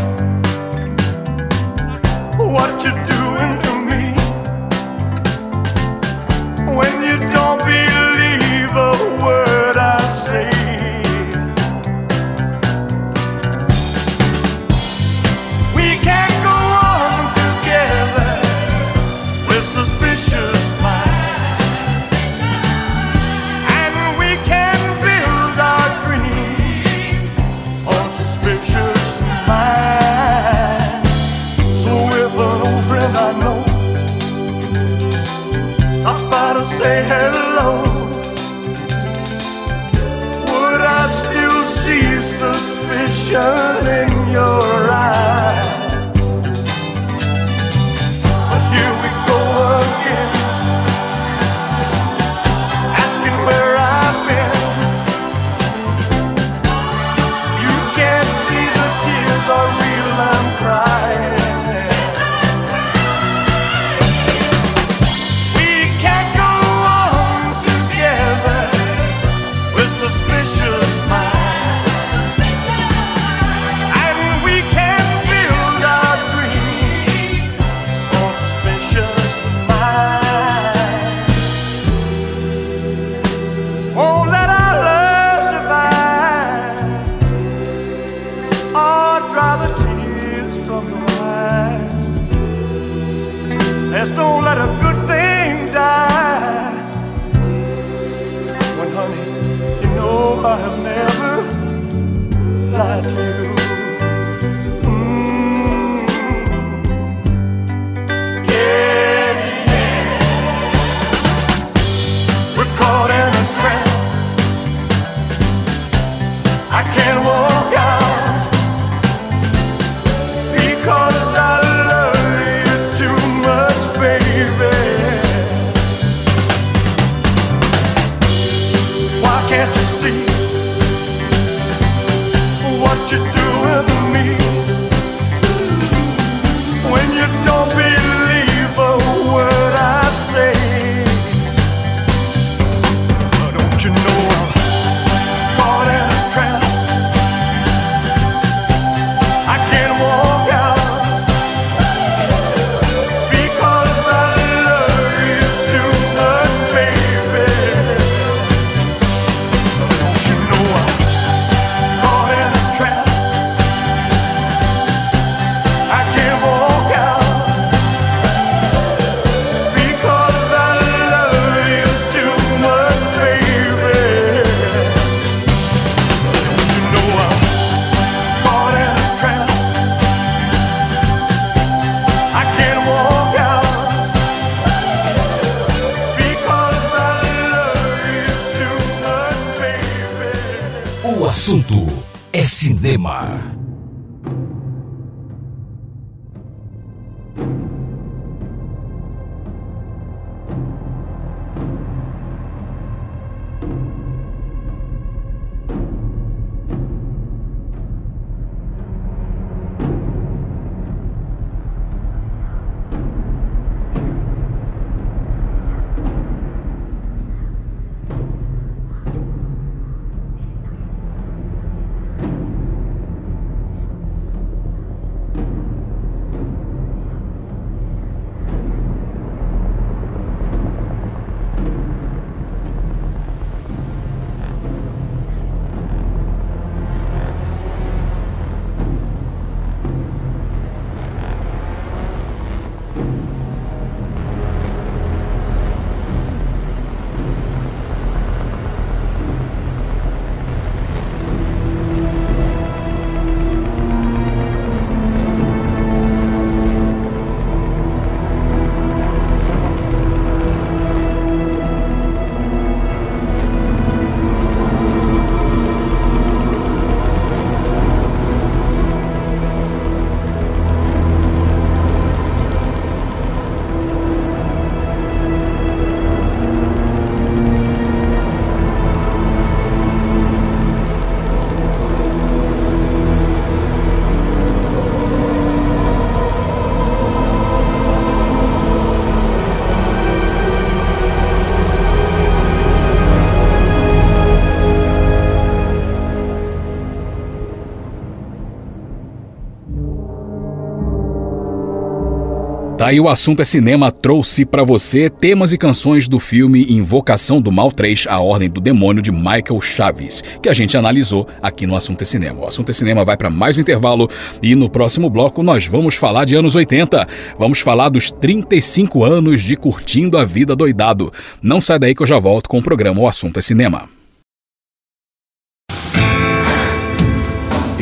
Aí o assunto é cinema trouxe pra você temas e canções do filme Invocação do Mal 3, A Ordem do Demônio de Michael Chaves, que a gente analisou aqui no Assunto é Cinema. O Assunto é Cinema vai pra mais um intervalo e no próximo bloco nós vamos falar de anos 80. Vamos falar dos 35 anos de Curtindo a Vida Doidado. Não sai daí que eu já volto com o programa O Assunto é Cinema.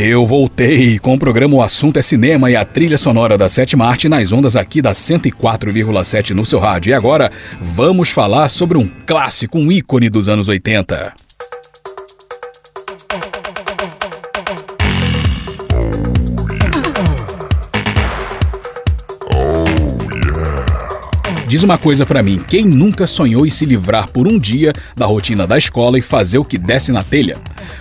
Eu voltei com o programa O Assunto é Cinema e a trilha sonora da Sétima Arte nas ondas aqui da 104,7 no seu rádio. E agora vamos falar sobre um clássico, um ícone dos anos 80. Diz uma coisa pra mim, quem nunca sonhou em se livrar por um dia da rotina da escola e fazer o que desce na telha?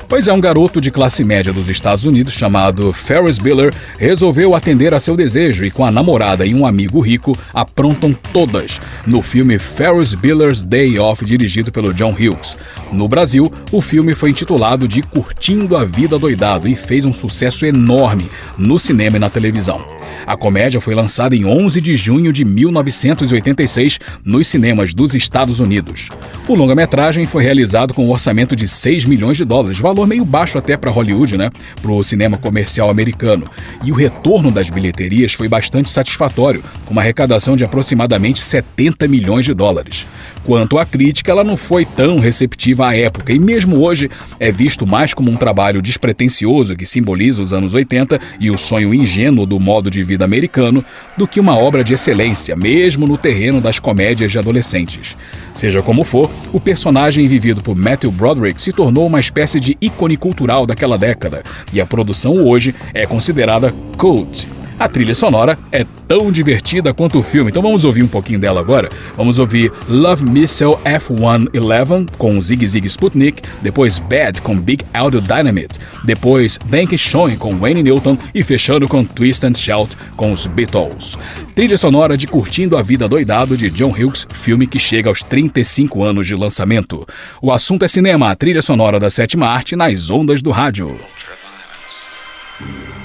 Pois é, um garoto de classe média dos Estados Unidos chamado Ferris Bueller resolveu atender a seu desejo e com a namorada e um amigo rico aprontam todas no filme Ferris Bueller's Day Off dirigido pelo John Hughes. No Brasil, o filme foi intitulado de Curtindo a Vida Doidado e fez um sucesso enorme no cinema e na televisão. A comédia foi lançada em 11 de junho de 1986 nos cinemas dos Estados Unidos. O longa-metragem foi realizado com um orçamento de 6 milhões de dólares, valor meio baixo até para Hollywood, né? Para o cinema comercial americano. E o retorno das bilheterias foi bastante satisfatório, com uma arrecadação de aproximadamente 70 milhões de dólares. Quanto à crítica, ela não foi tão receptiva à época e mesmo hoje é visto mais como um trabalho despretensioso que simboliza os anos 80 e o sonho ingênuo do modo de vida americano do que uma obra de excelência, mesmo no terreno das comédias de adolescentes. Seja como for, o personagem vivido por Matthew Broderick se tornou uma espécie de ícone cultural daquela década e a produção hoje é considerada cult. A trilha sonora é tão divertida quanto o filme, então vamos ouvir um pouquinho dela agora. Vamos ouvir Love Missile F-111 com Zig Zig Sputnik, depois Bad com Big Audio Dynamite, depois Thank Showing com Wayne Newton e fechando com Twist and Shout com os Beatles. Trilha sonora de Curtindo a Vida Doidado de John Hughes, filme que chega aos 35 anos de lançamento. O assunto é cinema, a trilha sonora da sétima arte nas ondas do rádio. It's a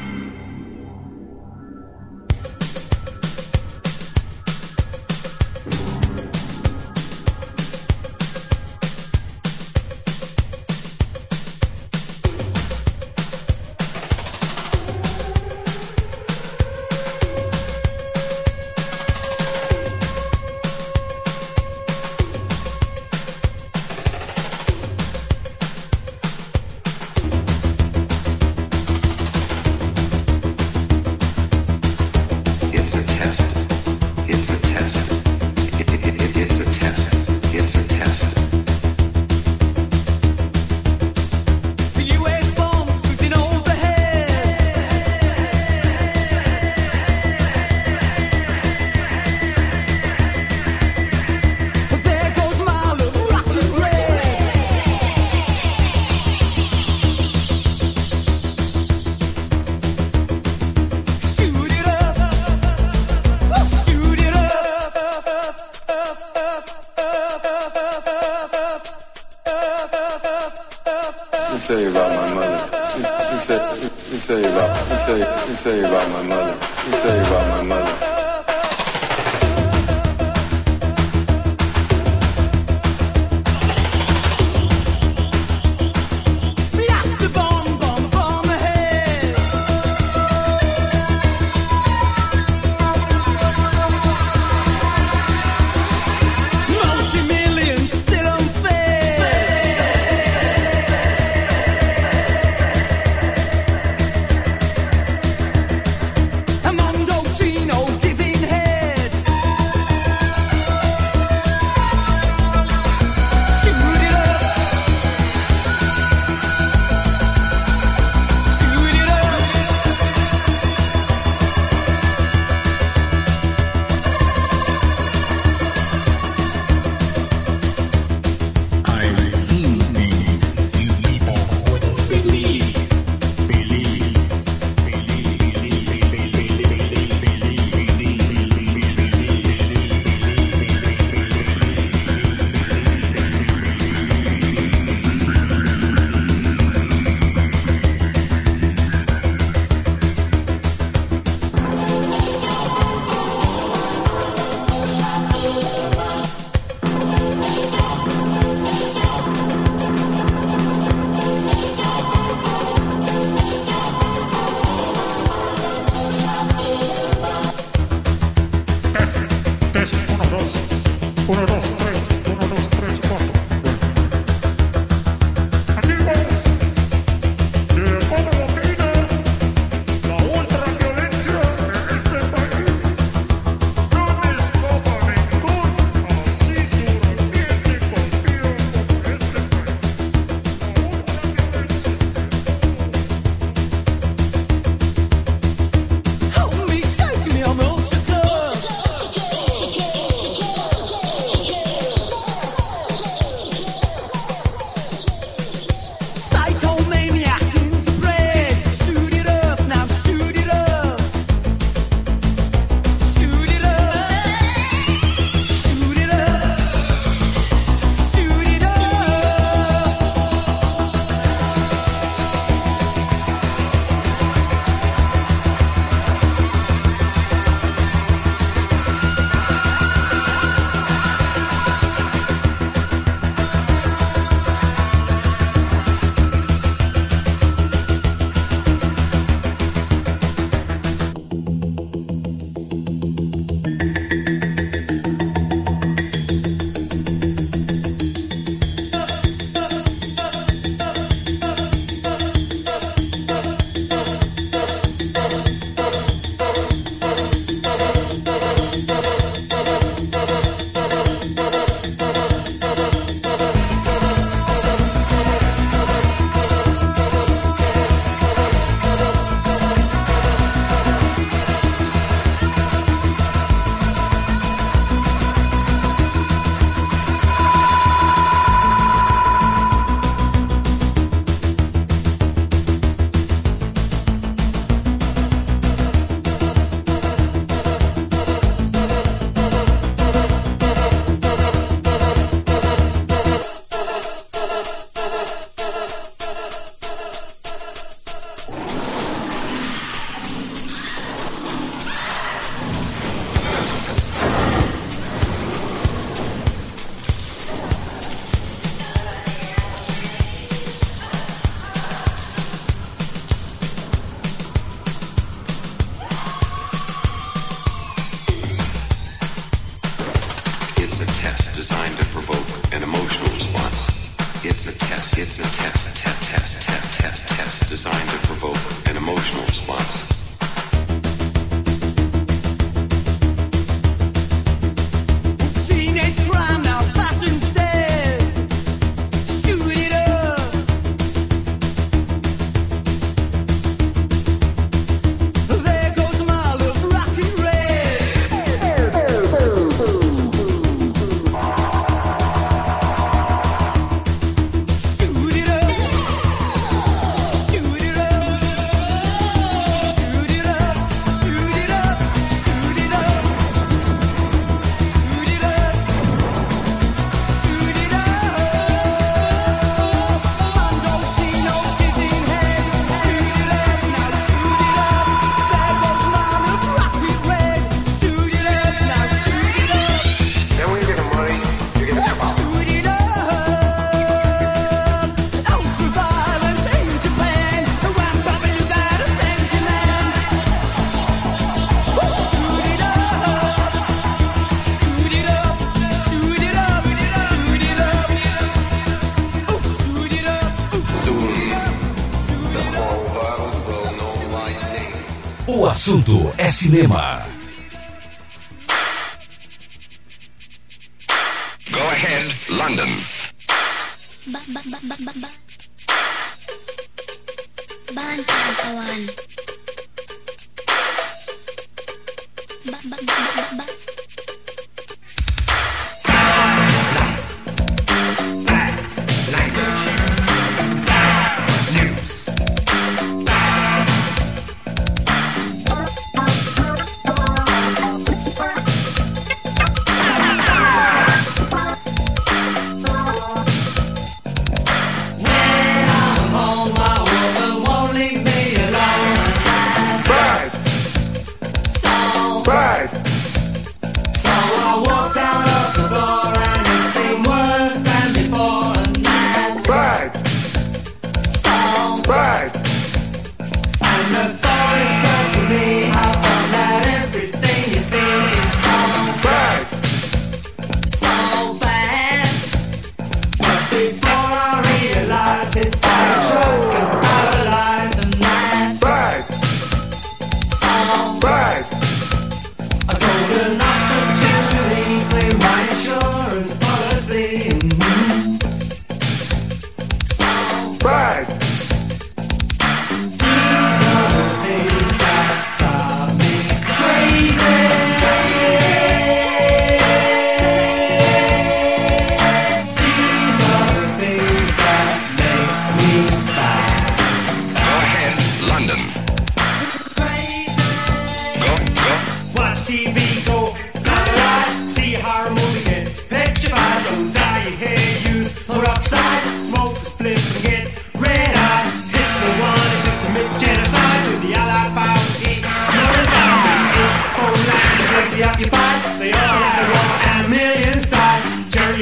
é cinema.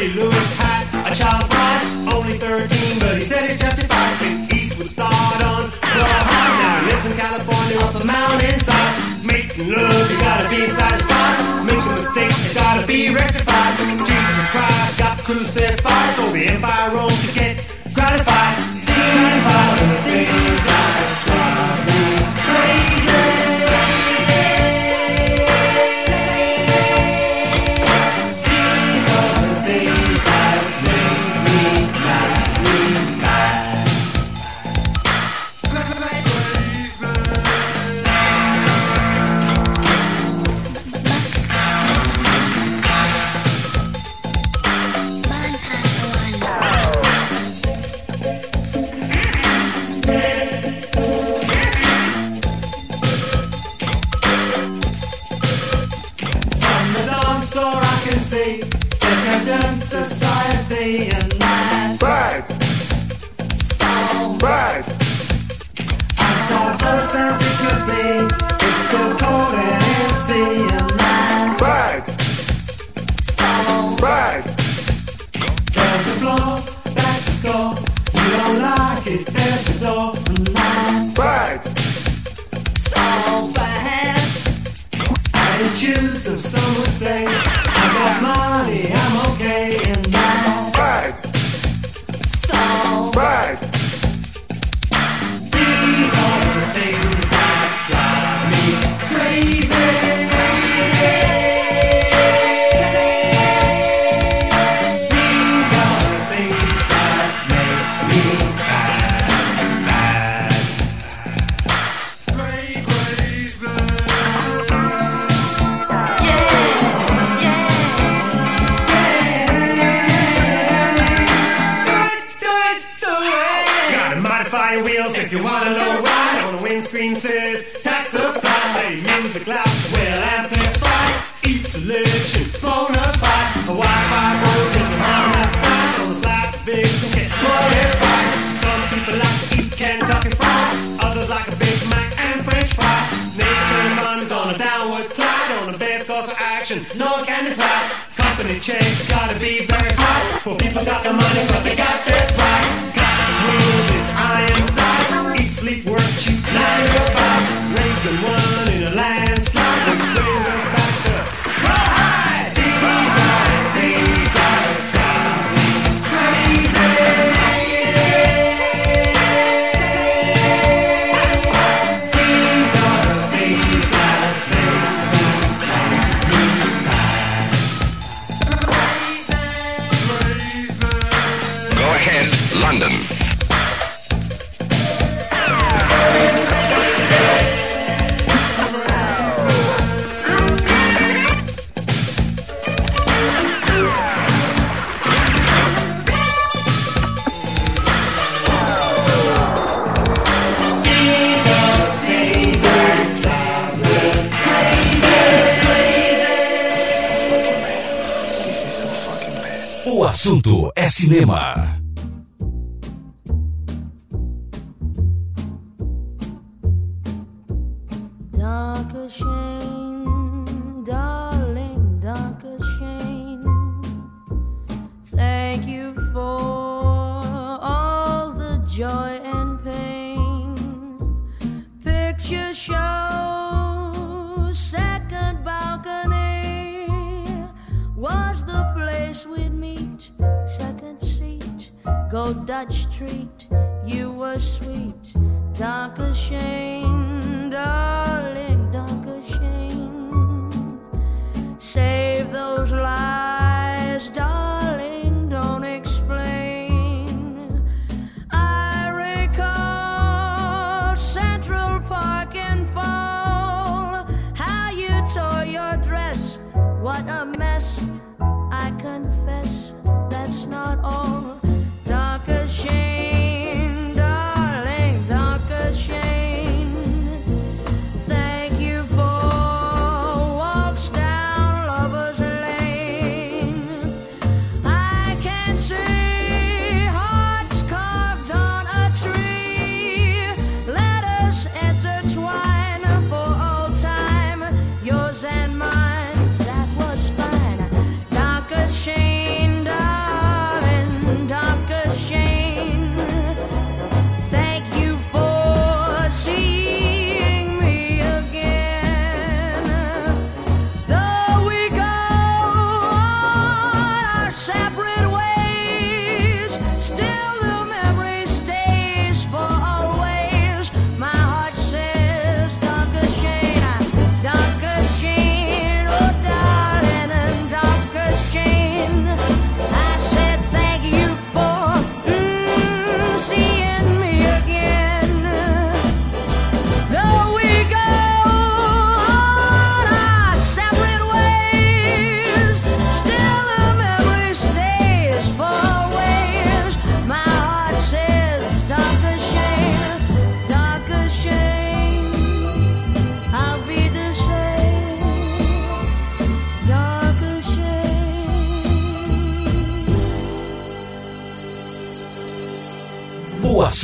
Louis looked a child bride, only 13, but he said it's justified. east Eastwood started on the high, now lives in California up the mountainside. Making love, you gotta be satisfied. Making mistakes, you gotta be rectified. Jesus Christ got crucified, so the empire rose.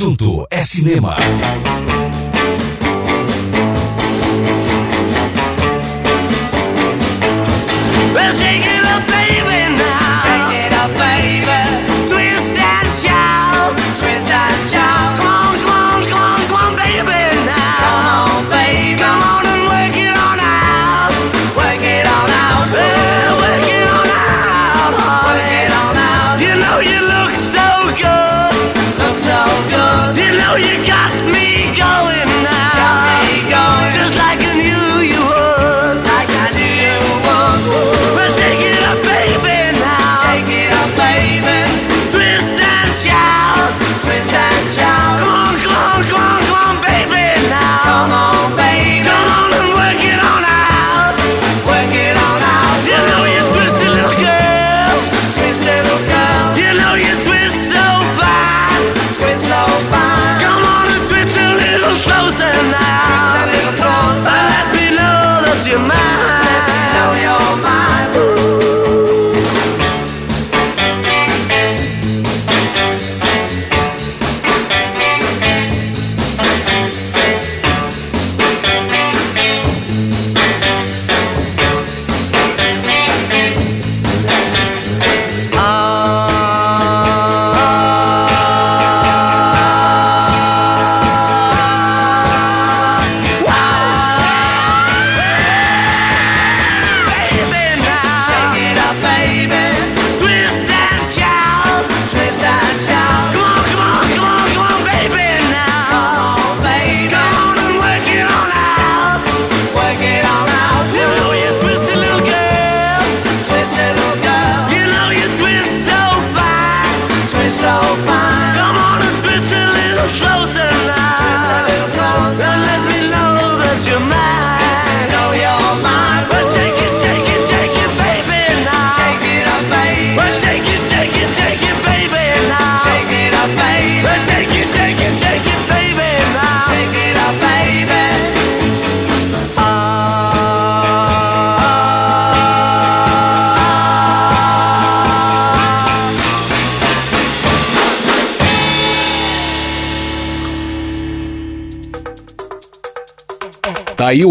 Assunto é cinema.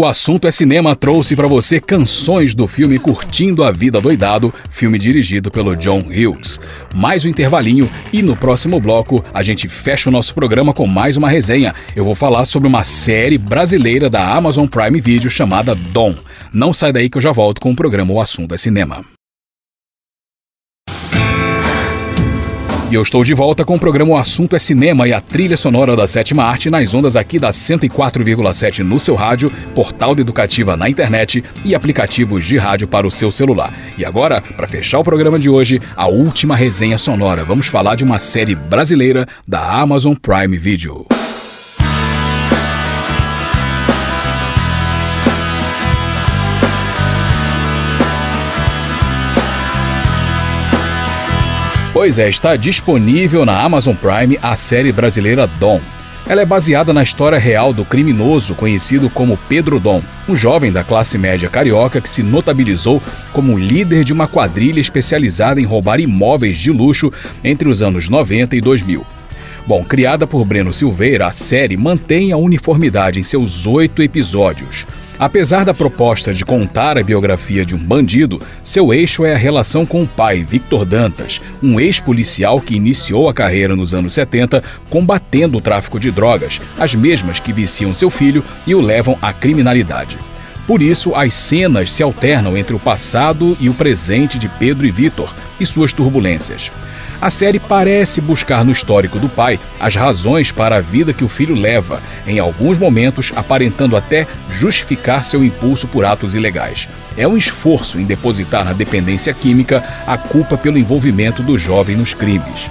Assunto é cinema trouxe para você canções do filme Curtindo a Vida Doidado, filme dirigido pelo John Hughes. Mais um intervalinho e no próximo bloco a gente fecha o nosso programa com mais uma resenha. Eu vou falar sobre uma série brasileira da Amazon Prime Video chamada Dom. Não sai daí que eu já volto com o programa O Assunto é Cinema. E eu estou de volta com o programa O Assunto é Cinema e a trilha sonora da sétima arte nas ondas aqui da 104,7 no seu rádio, portal de educativa na internet e aplicativos de rádio para o seu celular. E agora, para fechar o programa de hoje, a última resenha sonora. Vamos falar de uma série brasileira da Amazon Prime Video. Pois é, está disponível na Amazon Prime a série brasileira Dom. Ela é baseada na história real do criminoso conhecido como Pedro Dom, um jovem da classe média carioca que se notabilizou como líder de uma quadrilha especializada em roubar imóveis de luxo entre os anos 90 e 2000. Bom, criada por Breno Silveira, a série mantém a uniformidade em seus oito episódios. Apesar da proposta de contar a biografia de um bandido, seu eixo é a relação com o pai, Victor Dantas, um ex-policial que iniciou a carreira nos anos 70 combatendo o tráfico de drogas, as mesmas que viciam seu filho e o levam à criminalidade. Por isso, as cenas se alternam entre o passado e o presente de Pedro e Vitor e suas turbulências. A série parece buscar no histórico do pai as razões para a vida que o filho leva, em alguns momentos aparentando até justificar seu impulso por atos ilegais. É um esforço em depositar na dependência química a culpa pelo envolvimento do jovem nos crimes.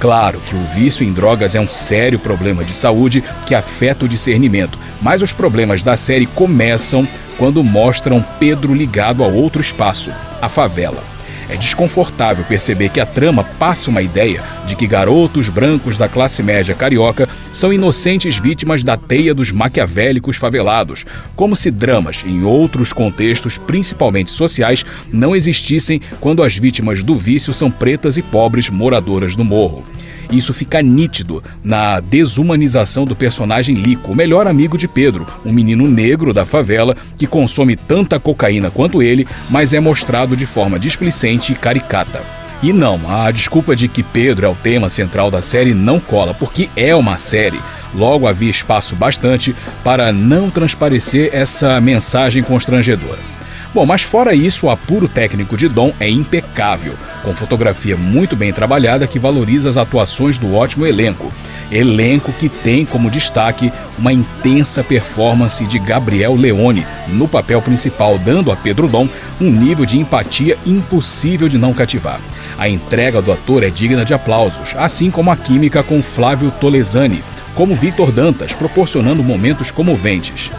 Claro que o vício em drogas é um sério problema de saúde que afeta o discernimento, mas os problemas da série começam quando mostram Pedro ligado a outro espaço, a favela. É desconfortável perceber que a trama passa uma ideia de que garotos brancos da classe média carioca são inocentes vítimas da teia dos maquiavélicos favelados, como se dramas em outros contextos, principalmente sociais, não existissem quando as vítimas do vício são pretas e pobres moradoras do morro. Isso fica nítido na desumanização do personagem Lico, o melhor amigo de Pedro, um menino negro da favela que consome tanta cocaína quanto ele, mas é mostrado de forma displicente e caricata. E não, a desculpa de que Pedro é o tema central da série não cola, porque é uma série. Logo havia espaço bastante para não transparecer essa mensagem constrangedora. Bom, mas fora isso, o apuro técnico de Dom é impecável, com fotografia muito bem trabalhada que valoriza as atuações do ótimo elenco. Elenco que tem como destaque uma intensa performance de Gabriel Leone no papel principal, dando a Pedro Dom um nível de empatia impossível de não cativar. A entrega do ator é digna de aplausos, assim como a química com Flávio Tolesani, como Victor Dantas, proporcionando momentos comoventes.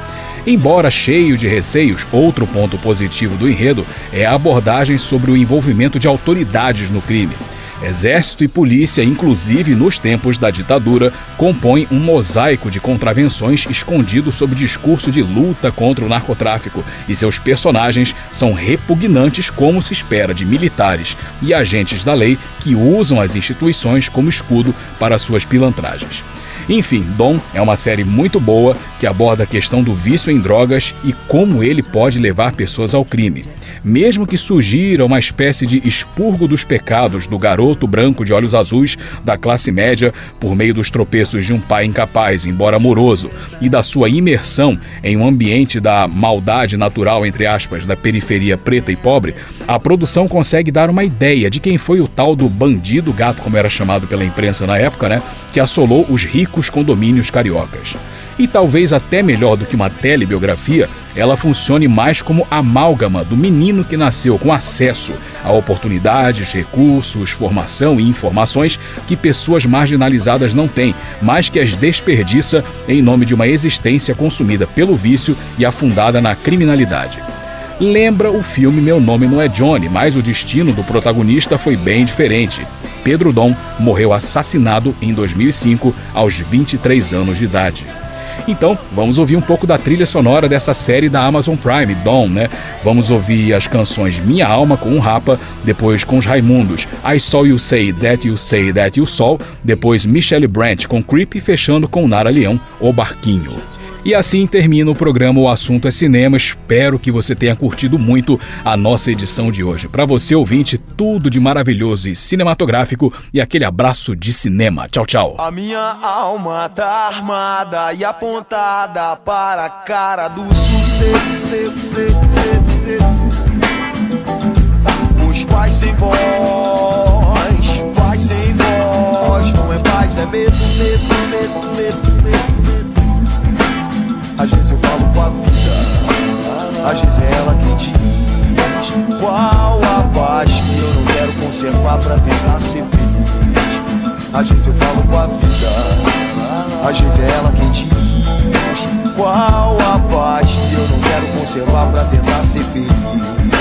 Embora cheio de receios, outro ponto positivo do enredo é a abordagem sobre o envolvimento de autoridades no crime. Exército e polícia, inclusive nos tempos da ditadura, compõem um mosaico de contravenções escondido sob discurso de luta contra o narcotráfico, e seus personagens são repugnantes como se espera de militares e agentes da lei que usam as instituições como escudo para suas pilantragens. Enfim, Dom é uma série muito boa que aborda a questão do vício em drogas e como ele pode levar pessoas ao crime. Mesmo que sugira uma espécie de expurgo dos pecados do garoto branco de olhos azuis da classe média por meio dos tropeços de um pai incapaz, embora amoroso, e da sua imersão em um ambiente da maldade natural, entre aspas, da periferia preta e pobre, a produção consegue dar uma ideia de quem foi o tal do bandido gato, como era chamado pela imprensa na época, né? Que assolou os ricos condomínios cariocas. E talvez até melhor do que uma telebiografia, ela funcione mais como amálgama do menino que nasceu com acesso a oportunidades, recursos, formação e informações que pessoas marginalizadas não têm, mas que as desperdiça em nome de uma existência consumida pelo vício e afundada na criminalidade lembra o filme Meu Nome Não é Johnny, mas o destino do protagonista foi bem diferente. Pedro Dom morreu assassinado em 2005, aos 23 anos de idade. Então, vamos ouvir um pouco da trilha sonora dessa série da Amazon Prime, Dom, né? Vamos ouvir as canções Minha Alma com o Rapa, depois com os Raimundos, I Saw You Say That You Say That You Saw, depois Michelle Branch com Creep, fechando com Nara Leão, O Barquinho. E assim termina o programa O Assunto é Cinema. Espero que você tenha curtido muito a nossa edição de hoje. Para você, ouvinte, tudo de maravilhoso e cinematográfico e aquele abraço de cinema. Tchau, tchau. A minha alma tá armada e apontada para a cara do sucesso. Os pais sem voz, pais sem voz, não é paz, é medo, medo, medo, medo. Às vezes eu falo com a vida, às vezes é ela quem diz qual a paz que eu não quero conservar pra tentar ser feliz. Às vezes eu falo com a vida, às vezes é ela quem diz qual a paz que eu não quero conservar pra tentar ser feliz.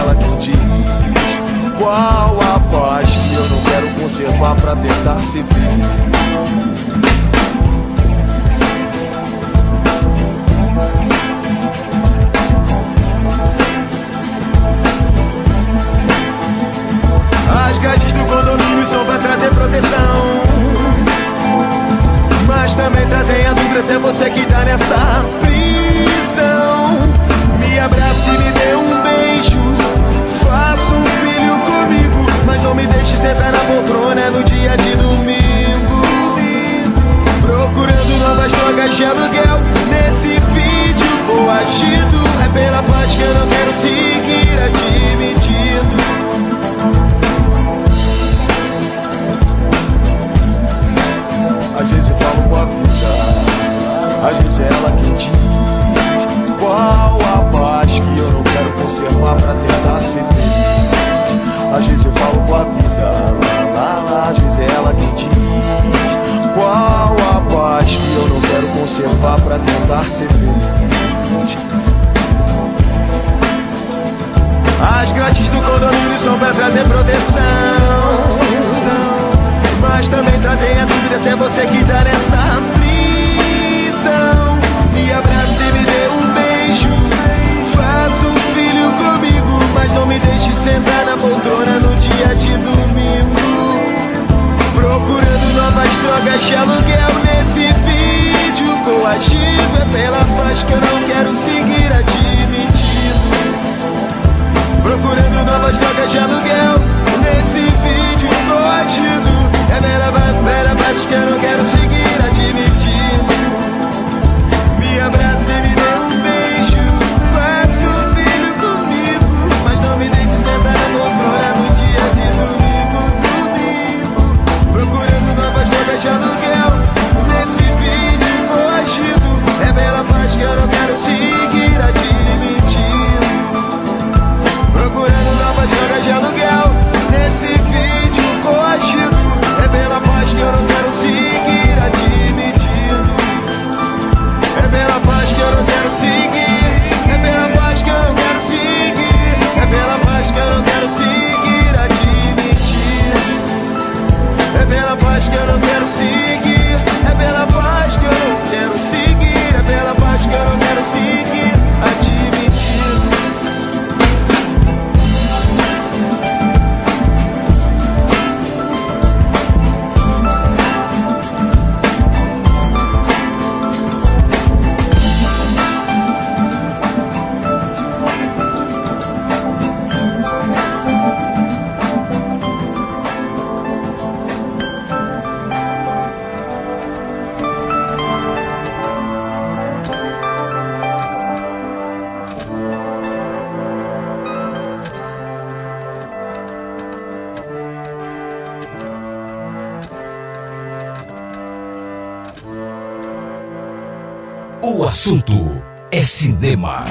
ela quem diz qual a paz que eu não quero conservar pra tentar ser feliz. As grades do condomínio são pra trazer proteção. Mas também trazem a dúvida se é você que tá nessa prisão. Me abrace e me dê um beijo. Faça um filho comigo. Mas não me deixe sentar na poltrona no dia de domingo. Procurando novas drogas de aluguel. Nesse vídeo coagido. É pela paz que eu não quero seguir admitindo. Às vezes eu falo com a vida, às vezes é ela diz quero conservar pra tentar ser feliz. Às vezes eu falo com a vida, lá, lá, lá, às vezes é ela quem diz qual a paz que eu não quero conservar pra tentar ser feliz. As grades do condomínio são pra trazer proteção. Mas também trazem a dúvida se é você que tá nessa prisão. Me abrace e me dê mas não me deixe sentar na poltrona no dia de domingo. Procurando novas drogas de aluguel nesse vídeo coagido. É pela paz que eu não quero seguir admitindo. Procurando novas drogas de aluguel Nesse vídeo coagido É bela, bela paz que eu não quero seguir admitindo Me abrace e me dê quero seguir. É pela paz que eu não quero seguir. É pela paz que eu não quero seguir assunto é cinema.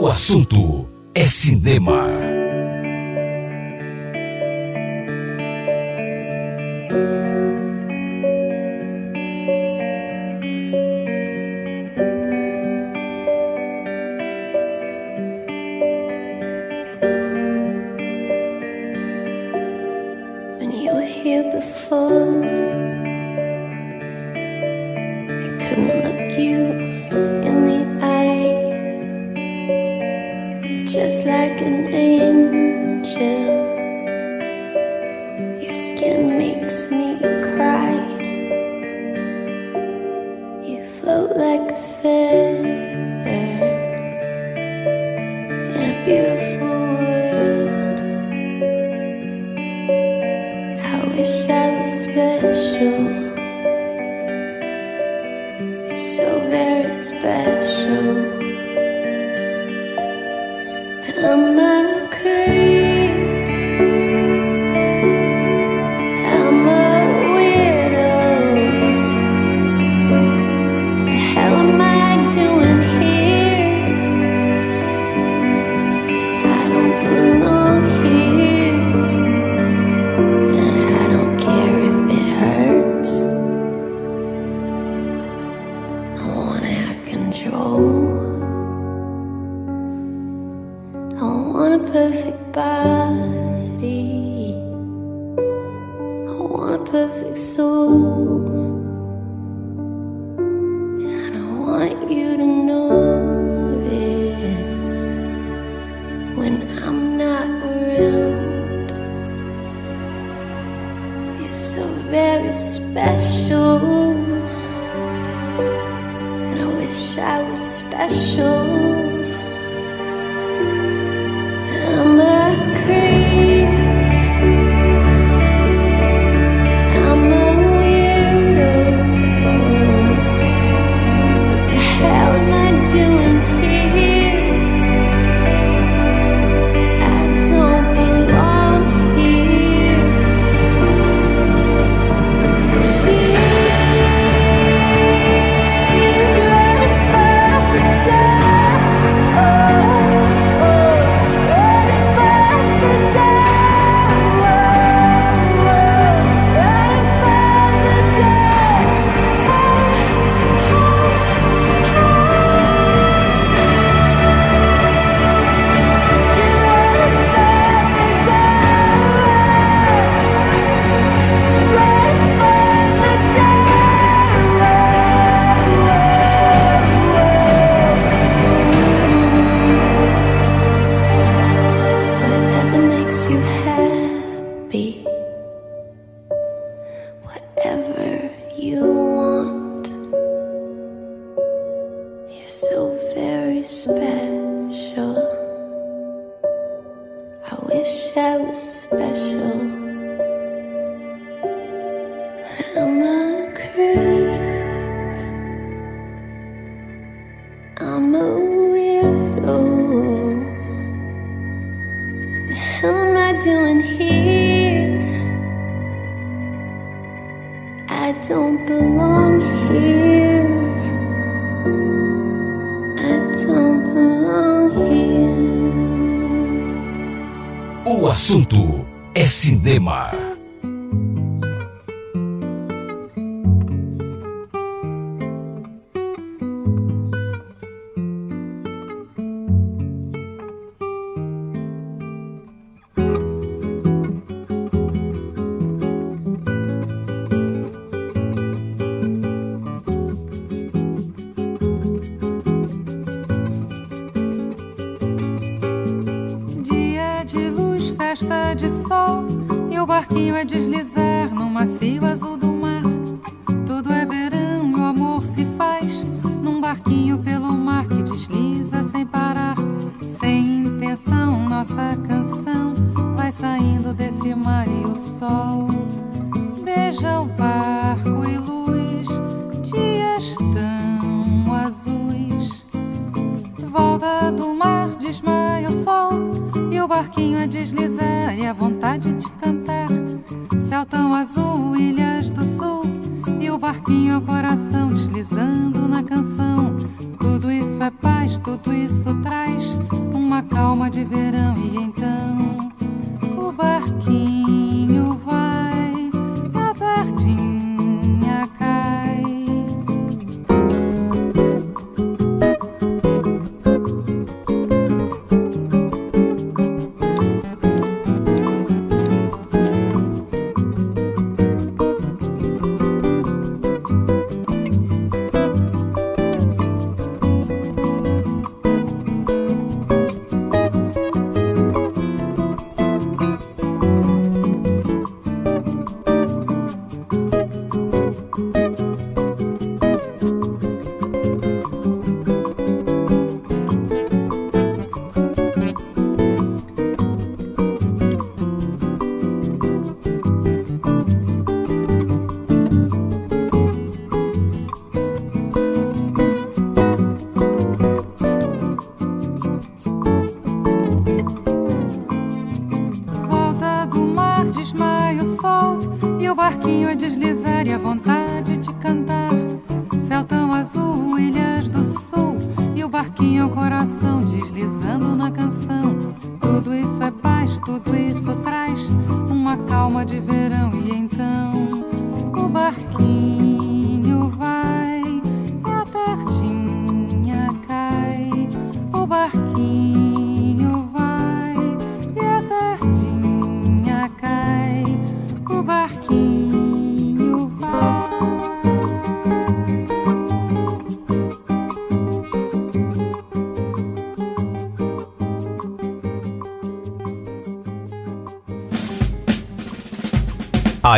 O assunto é cinema. doing here? I don't belong here. I don't belong here. O assunto é cinema.